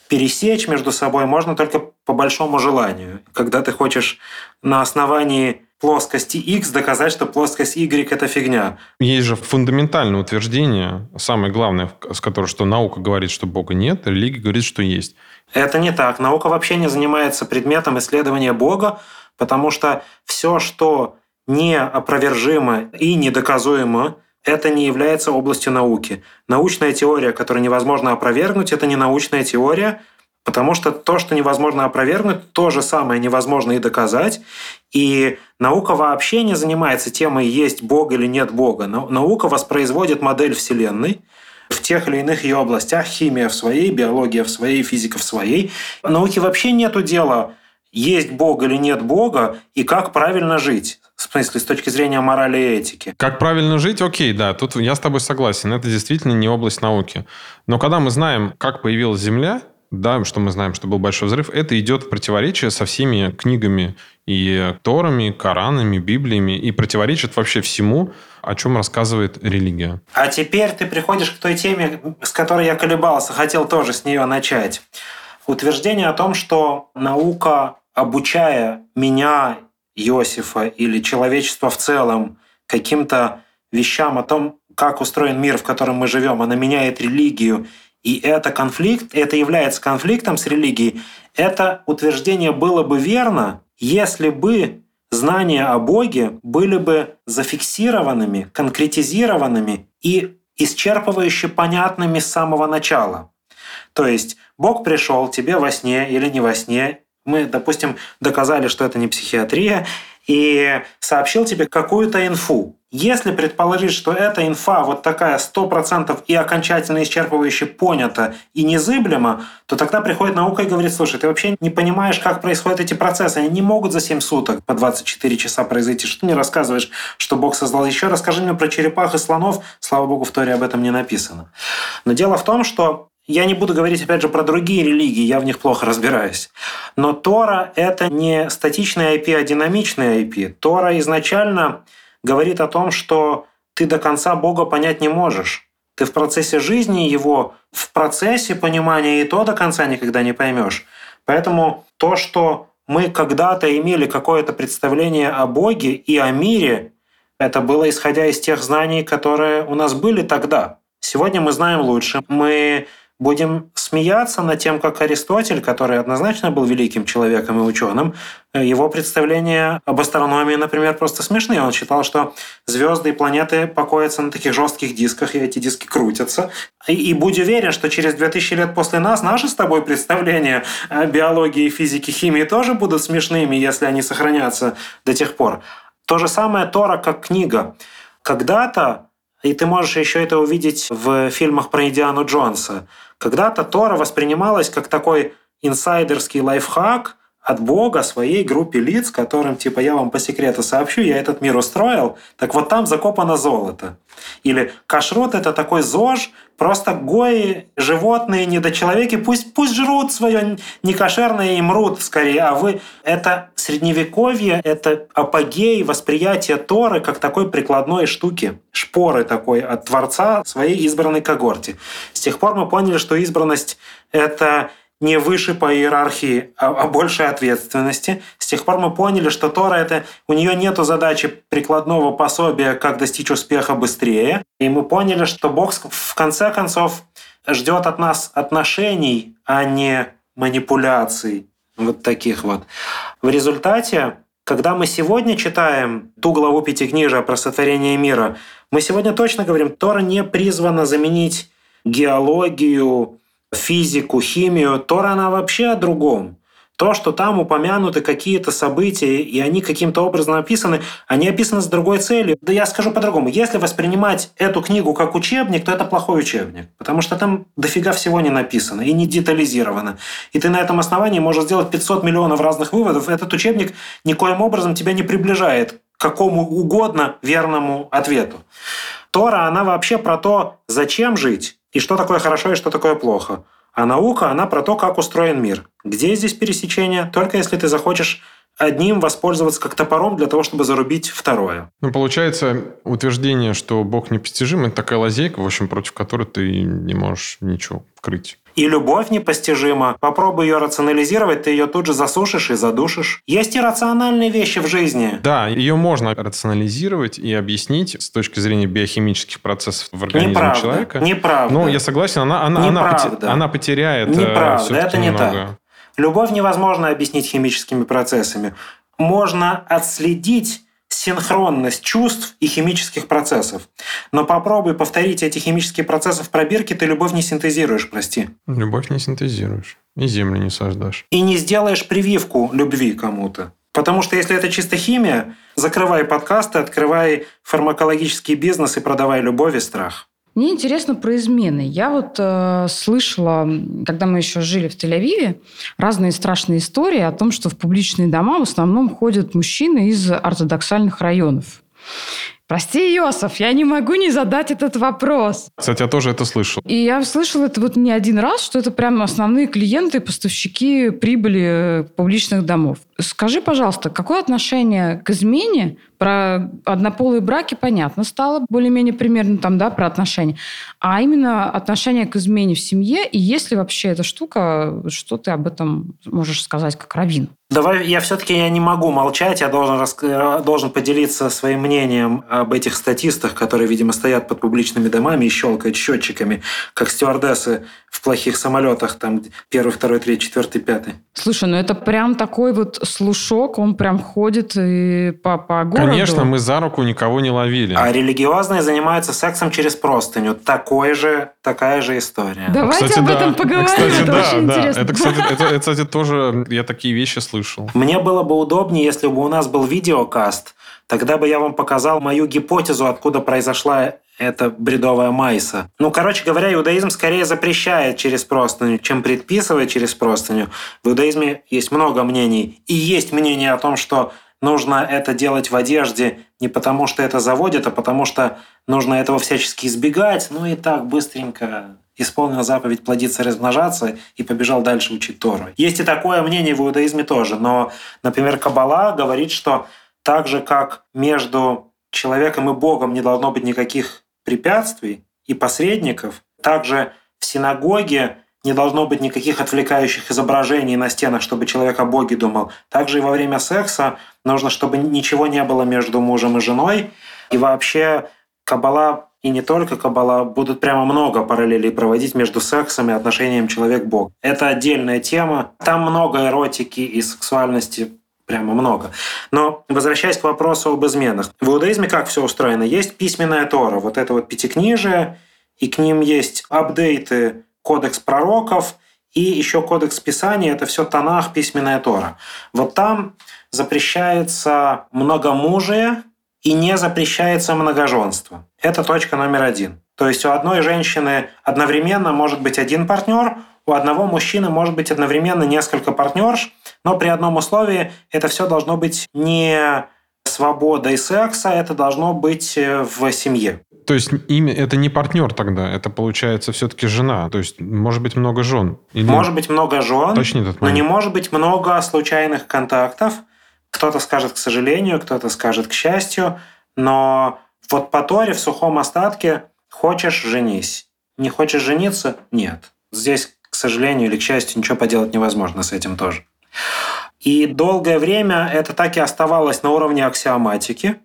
пересечь между собой можно только по большому желанию. Когда ты хочешь на основании плоскости X доказать, что плоскость Y – это фигня. Есть же фундаментальное утверждение, самое главное, с которым что наука говорит, что Бога нет, а религия говорит, что есть. Это не так. Наука вообще не занимается предметом исследования Бога, потому что все, что неопровержимо и недоказуемо, это не является областью науки. Научная теория, которую невозможно опровергнуть, это не научная теория, потому что то, что невозможно опровергнуть, то же самое невозможно и доказать. И наука вообще не занимается темой, есть Бог или нет Бога. Наука воспроизводит модель Вселенной, в тех или иных ее областях, химия в своей, биология в своей, физика в своей. Науке вообще нету дела, есть Бог или нет Бога, и как правильно жить. В смысле, с точки зрения морали и этики. Как правильно жить, окей, да, тут я с тобой согласен. Это действительно не область науки. Но когда мы знаем, как появилась Земля, да, что мы знаем, что был большой взрыв, это идет в противоречие со всеми книгами и Торами, Коранами, Библиями, и противоречит вообще всему, о чем рассказывает религия. А теперь ты приходишь к той теме, с которой я колебался, хотел тоже с нее начать. Утверждение о том, что наука, обучая меня Иосифа или человечество в целом каким-то вещам о том, как устроен мир, в котором мы живем, она меняет религию, и это конфликт, это является конфликтом с религией, это утверждение было бы верно, если бы знания о Боге были бы зафиксированными, конкретизированными и исчерпывающе понятными с самого начала. То есть Бог пришел тебе во сне или не во сне, мы, допустим, доказали, что это не психиатрия, и сообщил тебе какую-то инфу. Если предположить, что эта инфа вот такая 100% и окончательно исчерпывающе понята и незыблема, то тогда приходит наука и говорит, слушай, ты вообще не понимаешь, как происходят эти процессы. Они не могут за 7 суток по 24 часа произойти. Что ты мне рассказываешь, что Бог создал? Еще расскажи мне про черепах и слонов. Слава Богу, в Торе об этом не написано. Но дело в том, что я не буду говорить, опять же, про другие религии, я в них плохо разбираюсь. Но Тора – это не статичный IP, а динамичный IP. Тора изначально говорит о том, что ты до конца Бога понять не можешь. Ты в процессе жизни его, в процессе понимания и то до конца никогда не поймешь. Поэтому то, что мы когда-то имели какое-то представление о Боге и о мире, это было исходя из тех знаний, которые у нас были тогда. Сегодня мы знаем лучше. Мы будем смеяться над тем, как Аристотель, который однозначно был великим человеком и ученым, его представления об астрономии, например, просто смешные. Он считал, что звезды и планеты покоятся на таких жестких дисках, и эти диски крутятся. И, и будь уверен, что через 2000 лет после нас наши с тобой представления о биологии, физике, химии тоже будут смешными, если они сохранятся до тех пор. То же самое Тора как книга. Когда-то и ты можешь еще это увидеть в фильмах про Индиану Джонса. Когда-то Тора воспринималась как такой инсайдерский лайфхак от Бога своей группе лиц, которым, типа, я вам по секрету сообщу, я этот мир устроил, так вот там закопано золото. Или кашрут – это такой ЗОЖ, просто гои, животные, недочеловеки, пусть, пусть жрут свое некошерное и мрут скорее, а вы – это средневековье, это апогей восприятия Торы как такой прикладной штуки, шпоры такой от Творца своей избранной когорте. С тех пор мы поняли, что избранность – это не выше по иерархии, а, а большей ответственности. С тех пор мы поняли, что Тора это у нее нет задачи прикладного пособия, как достичь успеха быстрее. И мы поняли, что Бог в конце концов ждет от нас отношений, а не манипуляций. Вот таких вот. В результате, когда мы сегодня читаем ту главу Пятикнижия про сотворение мира, мы сегодня точно говорим, Тора не призвана заменить геологию, физику, химию, Тора она вообще о другом. То, что там упомянуты какие-то события, и они каким-то образом описаны, они описаны с другой целью. Да я скажу по-другому. Если воспринимать эту книгу как учебник, то это плохой учебник. Потому что там дофига всего не написано и не детализировано. И ты на этом основании можешь сделать 500 миллионов разных выводов. Этот учебник никоим образом тебя не приближает к какому угодно верному ответу. Тора, она вообще про то, зачем жить, и что такое хорошо и что такое плохо. А наука, она про то, как устроен мир. Где здесь пересечение? Только если ты захочешь одним воспользоваться как топором для того, чтобы зарубить второе. Ну, получается, утверждение, что Бог непостижим, это такая лазейка, в общем, против которой ты не можешь ничего крыть. И любовь непостижима. Попробуй ее рационализировать, ты ее тут же засушишь и задушишь. Есть и рациональные вещи в жизни. Да, ее можно рационализировать и объяснить с точки зрения биохимических процессов в организме Неправда. человека. Неправда. Ну, я согласен, она, она, она, Неправда. поте- она потеряет э, Неправда, это не немного. так. Любовь невозможно объяснить химическими процессами. Можно отследить синхронность чувств и химических процессов. Но попробуй повторить эти химические процессы в пробирке, ты любовь не синтезируешь, прости. Любовь не синтезируешь. И землю не сождашь. И не сделаешь прививку любви кому-то. Потому что если это чисто химия, закрывай подкасты, открывай фармакологический бизнес и продавай любовь и страх. Мне интересно про измены. Я вот э, слышала, когда мы еще жили в Тель-Авиве, разные страшные истории о том, что в публичные дома в основном ходят мужчины из ортодоксальных районов. Прости, Йосиф, я не могу не задать этот вопрос. Кстати, я тоже это слышал. И я слышала это вот не один раз, что это прямо основные клиенты, поставщики прибыли публичных домов. Скажи, пожалуйста, какое отношение к измене про однополые браки понятно стало, более-менее примерно там, да, про отношения. А именно отношение к измене в семье, и есть ли вообще эта штука, что ты об этом можешь сказать как раввин? Давай, я все-таки я не могу молчать, я должен, рас- должен поделиться своим мнением об этих статистах, которые, видимо, стоят под публичными домами и щелкают счетчиками, как стюардессы в плохих самолетах, там первый, второй, третий, четвертый, пятый. Слушай, ну это прям такой вот слушок, он прям ходит и по, по городу. Конечно, мы за руку никого не ловили. А религиозные занимаются сексом через простыню. Такой же, такая же история. Давайте Кстати, об да. этом поговорим, Кстати, это да, очень да. интересно. Это, кстати, это, это, кстати, тоже я такие вещи слышал. Мне было бы удобнее, если бы у нас был видеокаст. Тогда бы я вам показал мою гипотезу, откуда произошла эта бредовая майса. Ну, короче говоря, иудаизм скорее запрещает через простыню, чем предписывает через простыню. В иудаизме есть много мнений. И есть мнение о том, что нужно это делать в одежде не потому, что это заводит, а потому что нужно этого всячески избегать. Ну и так быстренько исполнил заповедь плодиться размножаться и побежал дальше учить Тору. Есть и такое мнение в иудаизме тоже, но, например, Каббала говорит, что так же, как между человеком и Богом не должно быть никаких препятствий и посредников. Также в синагоге не должно быть никаких отвлекающих изображений на стенах, чтобы человек о Боге думал. Также и во время секса нужно, чтобы ничего не было между мужем и женой. И вообще Кабала и не только Кабала будут прямо много параллелей проводить между сексом и отношением человек-бог. Это отдельная тема. Там много эротики и сексуальности прямо много. Но возвращаясь к вопросу об изменах. В иудаизме как все устроено? Есть письменная Тора, вот это вот пятикнижие, и к ним есть апдейты кодекс пророков и еще кодекс Писания, это все Танах, письменная Тора. Вот там запрещается многомужие и не запрещается многоженство. Это точка номер один. То есть у одной женщины одновременно может быть один партнер, у одного мужчины может быть одновременно несколько партнерш, но при одном условии это все должно быть не свобода и секса, это должно быть э, в семье. То есть имя это не партнер тогда, это получается все-таки жена. То есть может быть много жен. Или... Может быть много жен, Точнее, этот но не может быть много случайных контактов. Кто-то скажет к сожалению, кто-то скажет к счастью, но вот по Торе в сухом остатке хочешь – женись. Не хочешь жениться – нет. Здесь, к сожалению или к счастью, ничего поделать невозможно с этим тоже. И долгое время это так и оставалось на уровне аксиоматики.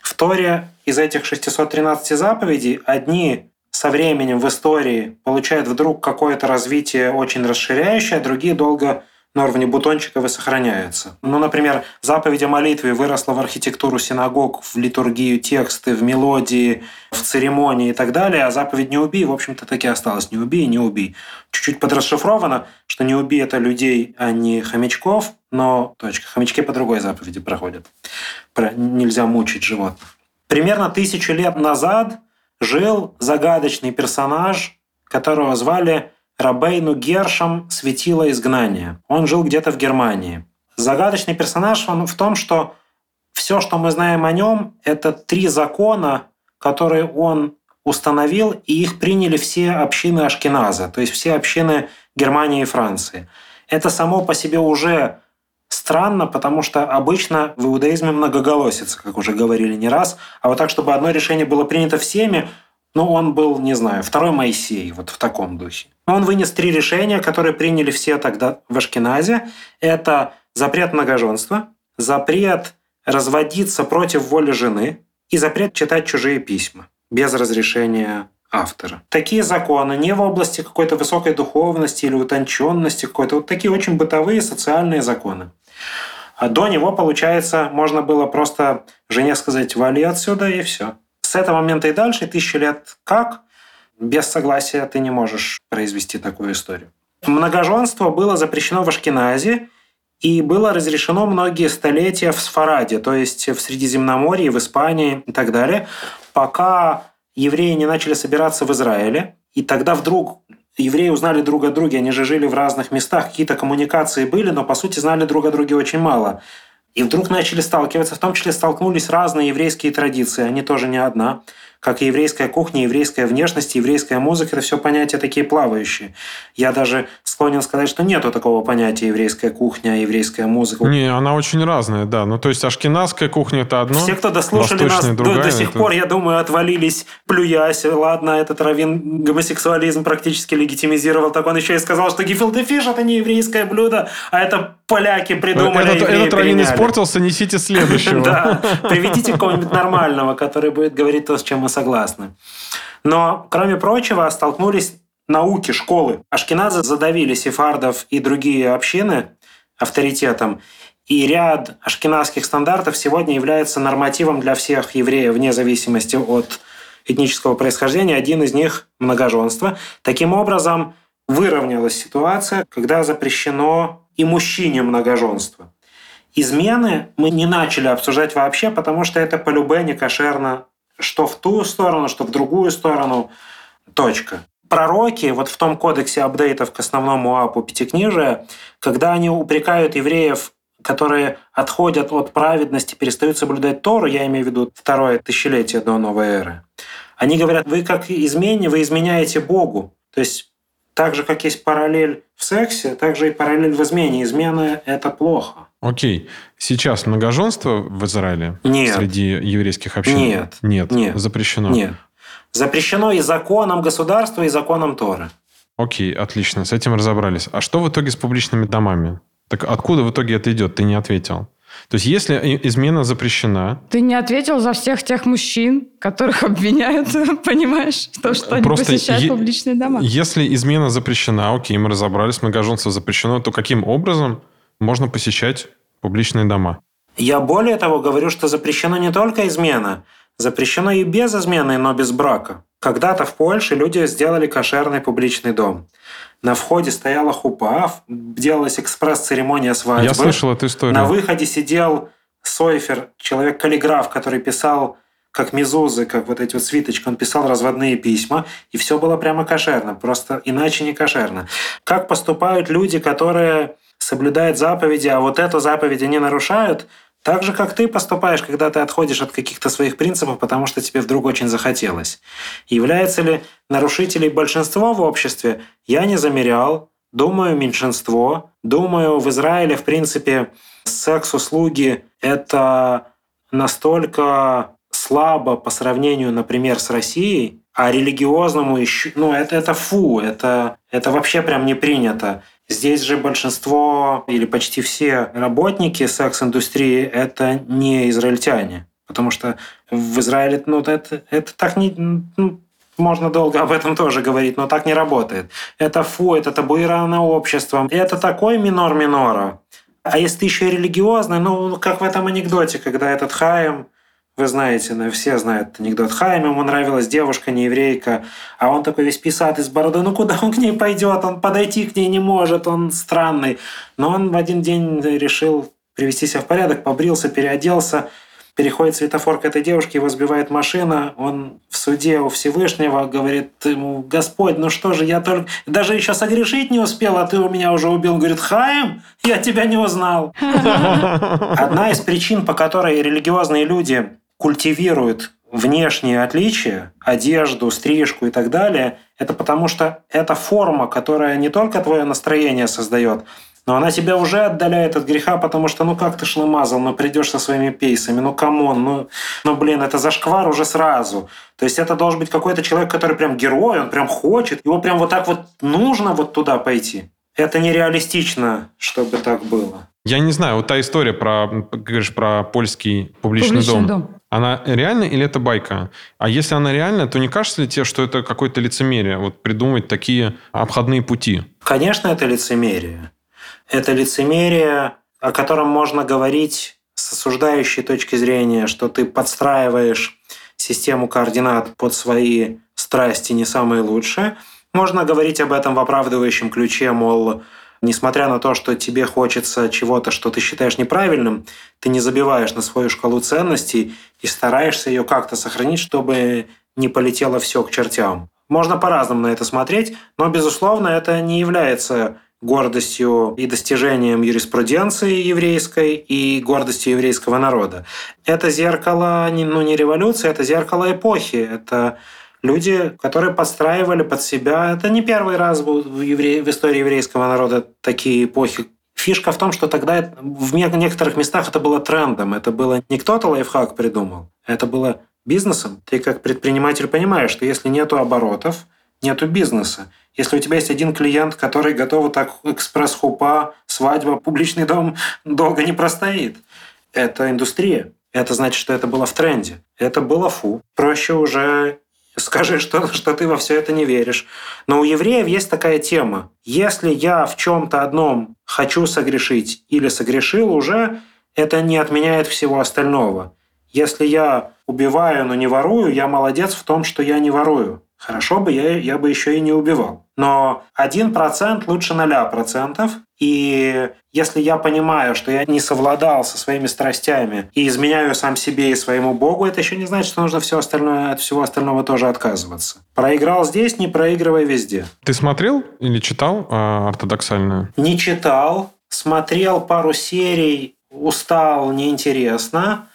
В Торе из этих 613 заповедей одни со временем в истории получают вдруг какое-то развитие очень расширяющее, а другие долго на уровне бутончиков и сохраняются. Ну, например, заповедь о молитве выросла в архитектуру синагог, в литургию тексты, в мелодии, в церемонии и так далее, а заповедь «не убий», в общем-то, так и осталась «не убей, не убий». Чуть-чуть подрасшифровано, что «не убий» – это людей, а не хомячков, но точка. Хомячки по другой заповеди проходят. Про нельзя мучить животных. Примерно тысячу лет назад жил загадочный персонаж, которого звали Рабейну Гершем светило изгнание. Он жил где-то в Германии. Загадочный персонаж он в том, что все, что мы знаем о нем, это три закона, которые он установил, и их приняли все общины Ашкеназа, то есть все общины Германии и Франции. Это само по себе уже странно, потому что обычно в иудаизме многоголосица, как уже говорили не раз, а вот так, чтобы одно решение было принято всеми, ну, он был, не знаю, второй Моисей, вот в таком духе. Он вынес три решения, которые приняли все тогда в Ашкеназе. Это запрет многоженства, запрет разводиться против воли жены и запрет читать чужие письма без разрешения автора. Такие законы не в области какой-то высокой духовности или утонченности какой-то, вот такие очень бытовые социальные законы. А до него, получается, можно было просто жене сказать «вали отсюда» и все. С этого момента и дальше, тысячи лет как, без согласия ты не можешь произвести такую историю. Многоженство было запрещено в Ашкеназе и было разрешено многие столетия в Сфараде, то есть в Средиземноморье, в Испании и так далее, пока евреи не начали собираться в Израиле. И тогда вдруг евреи узнали друг о друге, они же жили в разных местах, какие-то коммуникации были, но по сути знали друг о друге очень мало. И вдруг начали сталкиваться, в том числе столкнулись разные еврейские традиции, они тоже не одна как и еврейская кухня, еврейская внешность, еврейская музыка – это все понятия такие плавающие. Я даже склонен сказать, что нету такого понятия еврейская кухня, еврейская музыка. Не, она очень разная, да. Ну, то есть ашкенадская кухня – это одно, Все, кто дослушали нас другая, до, до сих это... пор, я думаю, отвалились, плюясь. Ладно, этот раввин гомосексуализм практически легитимизировал. Так он еще и сказал, что гефилде фиш – это не еврейское блюдо, а это поляки придумали, Этот, этот раввин испортился, несите <laughs> следующего. Да, приведите кого-нибудь нормального, который будет говорить то, с чем мы согласны. Но, кроме прочего, столкнулись науки, школы. Ашкеназы задавили сефардов и другие общины авторитетом, и ряд ашкеназских стандартов сегодня является нормативом для всех евреев вне зависимости от этнического происхождения. Один из них – многоженство. Таким образом, выровнялась ситуация, когда запрещено и мужчине многоженство. Измены мы не начали обсуждать вообще, потому что это по любе не кошерно что в ту сторону, что в другую сторону. Точка. Пророки, вот в том кодексе апдейтов к основному апу Пятикнижия, когда они упрекают евреев которые отходят от праведности, перестают соблюдать Тору, я имею в виду второе тысячелетие до новой эры, они говорят, вы как измене, вы изменяете Богу. То есть так же, как есть параллель в сексе, так же и параллель в измене. Измена – это плохо. Окей. Сейчас многоженство в Израиле Нет. среди еврейских общин? Нет. Нет. Нет. Запрещено? Нет. Запрещено и законом государства, и законом Торы. Окей, отлично. С этим разобрались. А что в итоге с публичными домами? Так откуда в итоге это идет? Ты не ответил. То есть, если измена запрещена, Ты не ответил за всех тех мужчин, которых обвиняют, <laughs> понимаешь, в том, что они Просто посещают е- публичные дома. если измена запрещена, окей, мы разобрались, многоженство запрещено, то каким образом можно посещать публичные дома? Я более того говорю, что запрещена не только измена, запрещено и без измены, но без брака. Когда-то в Польше люди сделали кошерный публичный дом. На входе стояла хупа, делалась экспресс-церемония свадьбы. Я слышал эту историю. На выходе сидел Сойфер, человек-каллиграф, который писал как мезузы, как вот эти вот свиточки, он писал разводные письма, и все было прямо кошерно, просто иначе не кошерно. Как поступают люди, которые соблюдают заповеди, а вот эту заповедь они нарушают, так же, как ты поступаешь, когда ты отходишь от каких-то своих принципов, потому что тебе вдруг очень захотелось. Является ли нарушителей большинство в обществе? Я не замерял. Думаю, меньшинство. Думаю, в Израиле, в принципе, секс-услуги – это настолько слабо по сравнению, например, с Россией, а религиозному еще, ну, это, это фу, это, это вообще прям не принято. Здесь же большинство или почти все работники секс-индустрии – это не израильтяне. Потому что в Израиле, ну, это, это так не... ну, можно долго об этом тоже говорить, но так не работает. Это фу, это табуированное общество. Это такой минор минора. А если ты еще и религиозный, ну, как в этом анекдоте, когда этот Хаим, вы знаете, ну, все знают анекдот Хайм, ему нравилась девушка, не еврейка, а он такой весь писатый с бородой, ну куда он к ней пойдет, он подойти к ней не может, он странный. Но он в один день решил привести себя в порядок, побрился, переоделся, переходит светофор к этой девушке, его сбивает машина, он в суде у Всевышнего говорит ему, Господь, ну что же, я только даже еще согрешить не успел, а ты у меня уже убил. Он говорит, Хаим, я тебя не узнал. <laughs> Одна из причин, по которой религиозные люди культивируют внешние отличия, одежду, стрижку и так далее, это потому что это форма, которая не только твое настроение создает, но она тебя уже отдаляет от греха, потому что, ну как ты шлымазал, ну придешь со своими пейсами, ну come on, ну, ну блин, это зашквар уже сразу. То есть это должен быть какой-то человек, который прям герой, он прям хочет, его прям вот так вот нужно вот туда пойти. Это нереалистично, чтобы так было. Я не знаю, вот та история про, говоришь, про польский публичный, Публичный дом, дом. Она реальна или это байка? А если она реальна, то не кажется ли тебе, что это какое-то лицемерие, вот придумать такие обходные пути? Конечно, это лицемерие. Это лицемерие, о котором можно говорить с осуждающей точки зрения, что ты подстраиваешь систему координат под свои страсти не самые лучшие. Можно говорить об этом в оправдывающем ключе, мол, несмотря на то, что тебе хочется чего-то, что ты считаешь неправильным, ты не забиваешь на свою шкалу ценностей и стараешься ее как-то сохранить, чтобы не полетело все к чертям. Можно по-разному на это смотреть, но, безусловно, это не является гордостью и достижением юриспруденции еврейской и гордостью еврейского народа. Это зеркало, ну не революции, это зеркало эпохи. Это люди, которые подстраивали под себя. Это не первый раз был в, евре- в истории еврейского народа такие эпохи. Фишка в том, что тогда в некоторых местах это было трендом. Это было не кто-то лайфхак придумал, это было бизнесом. Ты как предприниматель понимаешь, что если нету оборотов, нету бизнеса. Если у тебя есть один клиент, который готов так экспресс-хупа, свадьба, публичный дом долго не простоит. Это индустрия. Это значит, что это было в тренде. Это было фу. Проще уже скажи, что, что ты во все это не веришь. Но у евреев есть такая тема. Если я в чем-то одном хочу согрешить или согрешил уже, это не отменяет всего остального. Если я убиваю, но не ворую, я молодец в том, что я не ворую. Хорошо бы я, я бы еще и не убивал. Но 1% лучше 0%. И если я понимаю, что я не совладал со своими страстями и изменяю сам себе и своему Богу, это еще не значит, что нужно все остальное, от всего остального тоже отказываться. Проиграл здесь, не проигрывай везде. Ты смотрел или читал а, ортодоксальную? Не читал, смотрел пару серий, устал, неинтересно.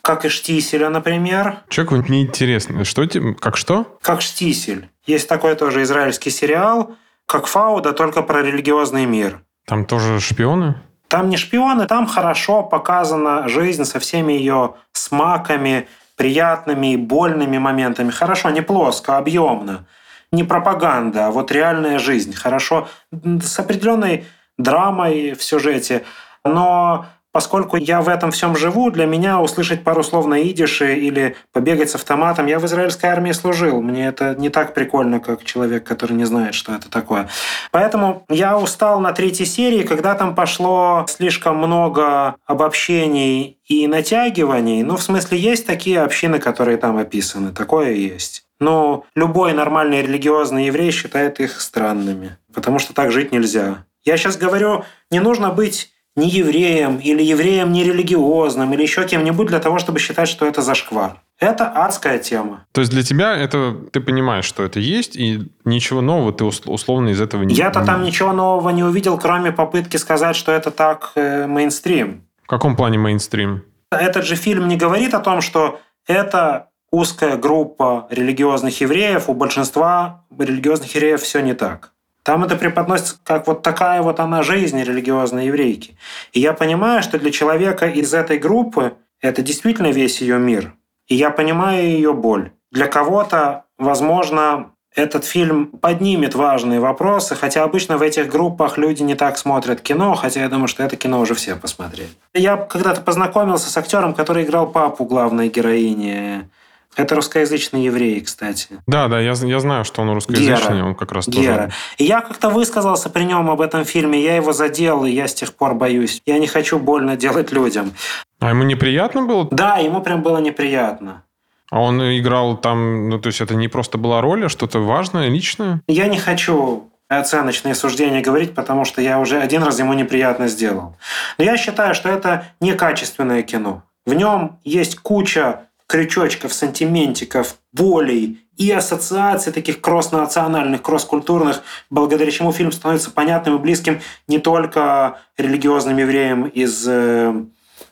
Как и Штиселя, например. Человеку неинтересно. Что тебе, как что? Как Штисель. Есть такой тоже израильский сериал, как Фауда, только про религиозный мир. Там тоже шпионы? Там не шпионы, там хорошо показана жизнь со всеми ее смаками, приятными и больными моментами. Хорошо, не плоско, объемно. Не пропаганда, а вот реальная жизнь. Хорошо, с определенной драмой в сюжете. Но Поскольку я в этом всем живу, для меня услышать пару слов на идише или побегать с автоматом, я в израильской армии служил. Мне это не так прикольно, как человек, который не знает, что это такое. Поэтому я устал на третьей серии, когда там пошло слишком много обобщений и натягиваний. Ну, в смысле, есть такие общины, которые там описаны. Такое есть. Но любой нормальный религиозный еврей считает их странными, потому что так жить нельзя. Я сейчас говорю, не нужно быть не евреем или евреем нерелигиозным или еще кем-нибудь для того, чтобы считать, что это зашквар. Это адская тема. То есть для тебя это ты понимаешь, что это есть, и ничего нового ты условно из этого не... Я-то там ничего нового не увидел, кроме попытки сказать, что это так э, мейнстрим. В каком плане мейнстрим? Этот же фильм не говорит о том, что это узкая группа религиозных евреев, у большинства религиозных евреев все не так. Там это преподносится как вот такая вот она жизнь религиозной еврейки. И я понимаю, что для человека из этой группы это действительно весь ее мир. И я понимаю ее боль. Для кого-то, возможно, этот фильм поднимет важные вопросы, хотя обычно в этих группах люди не так смотрят кино, хотя я думаю, что это кино уже все посмотрели. Я когда-то познакомился с актером, который играл папу главной героини это русскоязычный еврей, кстати. Да, да, я, я знаю, что он русскоязычный, Гера. он как раз Гера. тоже... И я как-то высказался при нем об этом фильме, я его задел, и я с тех пор боюсь. Я не хочу больно делать людям. А ему неприятно было? Да, ему прям было неприятно. А он играл там, ну то есть это не просто была роль, а что-то важное, личное? Я не хочу оценочные суждения говорить, потому что я уже один раз ему неприятно сделал. Но я считаю, что это некачественное кино. В нем есть куча крючочков, сантиментиков, болей и ассоциаций таких кросс-национальных, кросс-культурных, благодаря чему фильм становится понятным и близким не только религиозным евреям из э,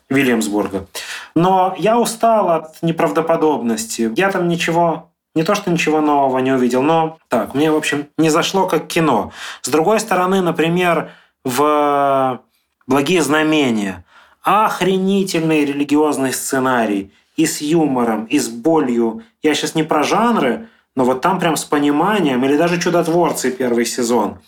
Вильямсбурга. Но я устал от неправдоподобности. Я там ничего не то, что ничего нового не увидел, но так, мне, в общем, не зашло как кино. С другой стороны, например, в «Благие знамения» охренительный религиозный сценарий – и с юмором, и с болью. Я сейчас не про жанры, но вот там прям с пониманием, или даже «Чудотворцы» первый сезон.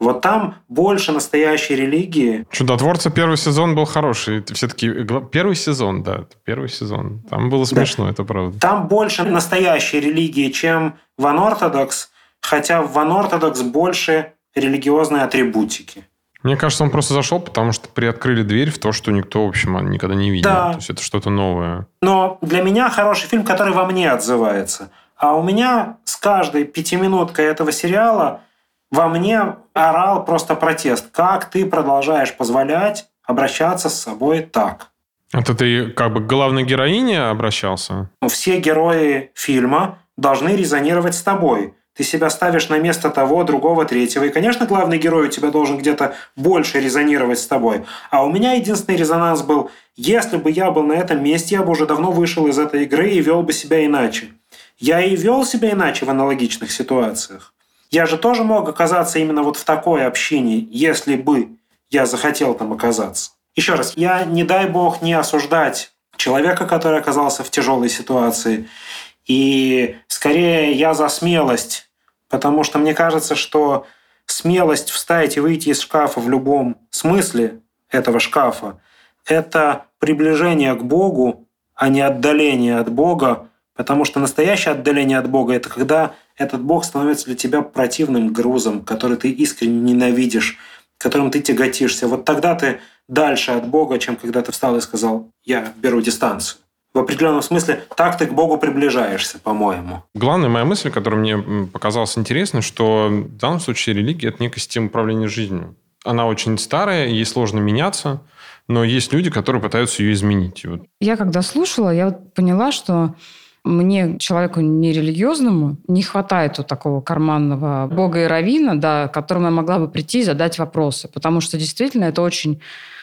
Вот там больше настоящей религии. «Чудотворцы» первый сезон был хороший. Все-таки первый сезон, да, первый сезон. Там было смешно, да. это правда. Там больше настоящей религии, чем в «Анортодокс», хотя в «Анортодокс» больше религиозной атрибутики. Мне кажется, он просто зашел, потому что приоткрыли дверь в то, что никто, в общем, никогда не видел. Да. То есть это что-то новое. Но для меня хороший фильм, который во мне отзывается. А у меня с каждой пятиминуткой этого сериала во мне орал просто протест. Как ты продолжаешь позволять обращаться с собой так? Это ты как бы к главной героине обращался? Все герои фильма должны резонировать с тобой. Ты себя ставишь на место того, другого, третьего. И, конечно, главный герой у тебя должен где-то больше резонировать с тобой. А у меня единственный резонанс был, если бы я был на этом месте, я бы уже давно вышел из этой игры и вел бы себя иначе. Я и вел себя иначе в аналогичных ситуациях. Я же тоже мог оказаться именно вот в такой общине, если бы я захотел там оказаться. Еще раз, я не дай бог не осуждать человека, который оказался в тяжелой ситуации, и скорее я за смелость, потому что мне кажется, что смелость встать и выйти из шкафа в любом смысле этого шкафа – это приближение к Богу, а не отдаление от Бога, потому что настоящее отдаление от Бога – это когда этот Бог становится для тебя противным грузом, который ты искренне ненавидишь, которым ты тяготишься. Вот тогда ты дальше от Бога, чем когда ты встал и сказал «я беру дистанцию» в определенном смысле так ты к Богу приближаешься, по-моему. Главная моя мысль, которая мне показалась интересной, что в данном случае религия – это некая система управления жизнью. Она очень старая, ей сложно меняться, но есть люди, которые пытаются ее изменить. Вот. Я когда слушала, я вот поняла, что мне, человеку нерелигиозному, не хватает вот такого карманного бога и равина, да, к которому я могла бы прийти и задать вопросы. Потому что действительно это очень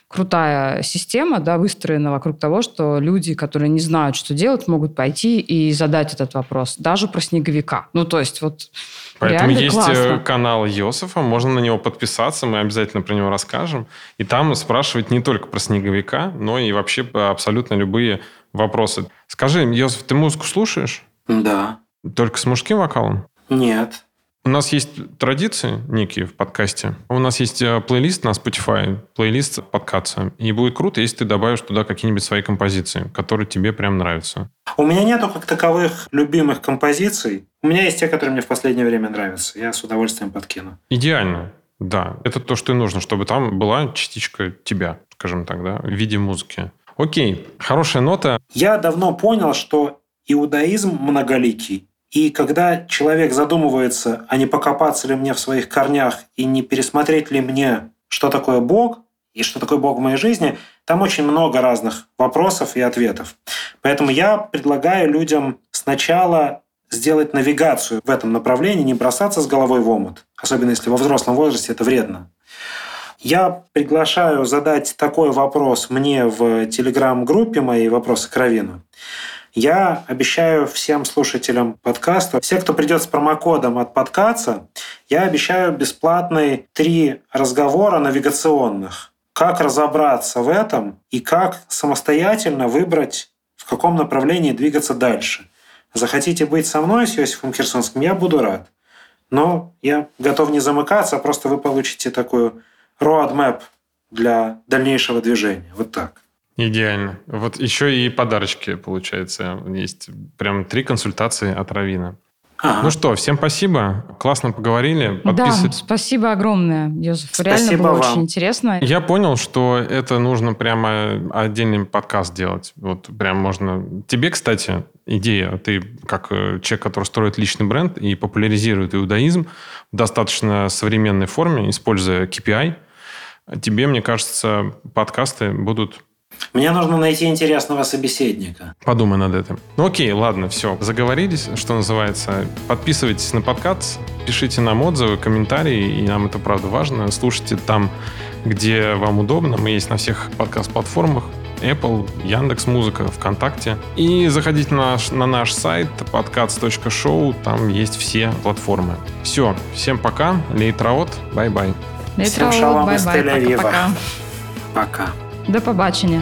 крутая система, да, выстроена вокруг того, что люди, которые не знают, что делать, могут пойти и задать этот вопрос, даже про снеговика. Ну, то есть вот Поэтому есть э, классно. канал Йосифа, можно на него подписаться, мы обязательно про него расскажем. И там спрашивать не только про снеговика, но и вообще абсолютно любые вопросы. Скажи, Йосиф, ты музыку слушаешь? Да. Только с мужским вокалом? Нет. У нас есть традиции некие в подкасте. У нас есть э, плейлист на Spotify, плейлист подкаста. И будет круто, если ты добавишь туда какие-нибудь свои композиции, которые тебе прям нравятся. У меня нету как таковых любимых композиций. У меня есть те, которые мне в последнее время нравятся. Я с удовольствием подкину. Идеально, да. Это то, что и нужно, чтобы там была частичка тебя, скажем так, да, в виде музыки. Окей, хорошая нота. Я давно понял, что иудаизм многоликий. И когда человек задумывается, а не покопаться ли мне в своих корнях и не пересмотреть ли мне, что такое Бог и что такое Бог в моей жизни, там очень много разных вопросов и ответов. Поэтому я предлагаю людям сначала сделать навигацию в этом направлении, не бросаться с головой в омут, особенно если во взрослом возрасте это вредно. Я приглашаю задать такой вопрос мне в телеграм-группе моей «Вопросы к Равину». Я обещаю всем слушателям подкаста, все, кто придет с промокодом от подкаста, я обещаю бесплатные три разговора навигационных. Как разобраться в этом и как самостоятельно выбрать, в каком направлении двигаться дальше. Захотите быть со мной, с Иосифом Херсонским, я буду рад. Но я готов не замыкаться, а просто вы получите такую roadmap для дальнейшего движения. Вот так. Идеально. Вот еще и подарочки, получается, есть. Прям три консультации от Равина. Ага. Ну что, всем спасибо. Классно поговорили. Да, Подписывайтесь. спасибо огромное, Йозеф. Реально Спасибо было вам. очень интересно. Я понял, что это нужно прямо отдельный подкаст делать. Вот прям можно... Тебе, кстати, идея. Ты как э, человек, который строит личный бренд и популяризирует иудаизм в достаточно современной форме, используя KPI, тебе, мне кажется, подкасты будут Мне нужно найти интересного собеседника. Подумай над этим. Ну окей, ладно, все. Заговорились, что называется. Подписывайтесь на подкаст, пишите нам отзывы, комментарии, и нам это правда важно. Слушайте там, где вам удобно. Мы есть на всех подкаст-платформах. Apple, Яндекс Музыка, ВКонтакте. И заходите на наш, на наш сайт подкаст.шоу, там есть все платформы. Все, всем пока, להתראות, bye-bye. Из bye-bye, пока-пока. Пока. До побачення.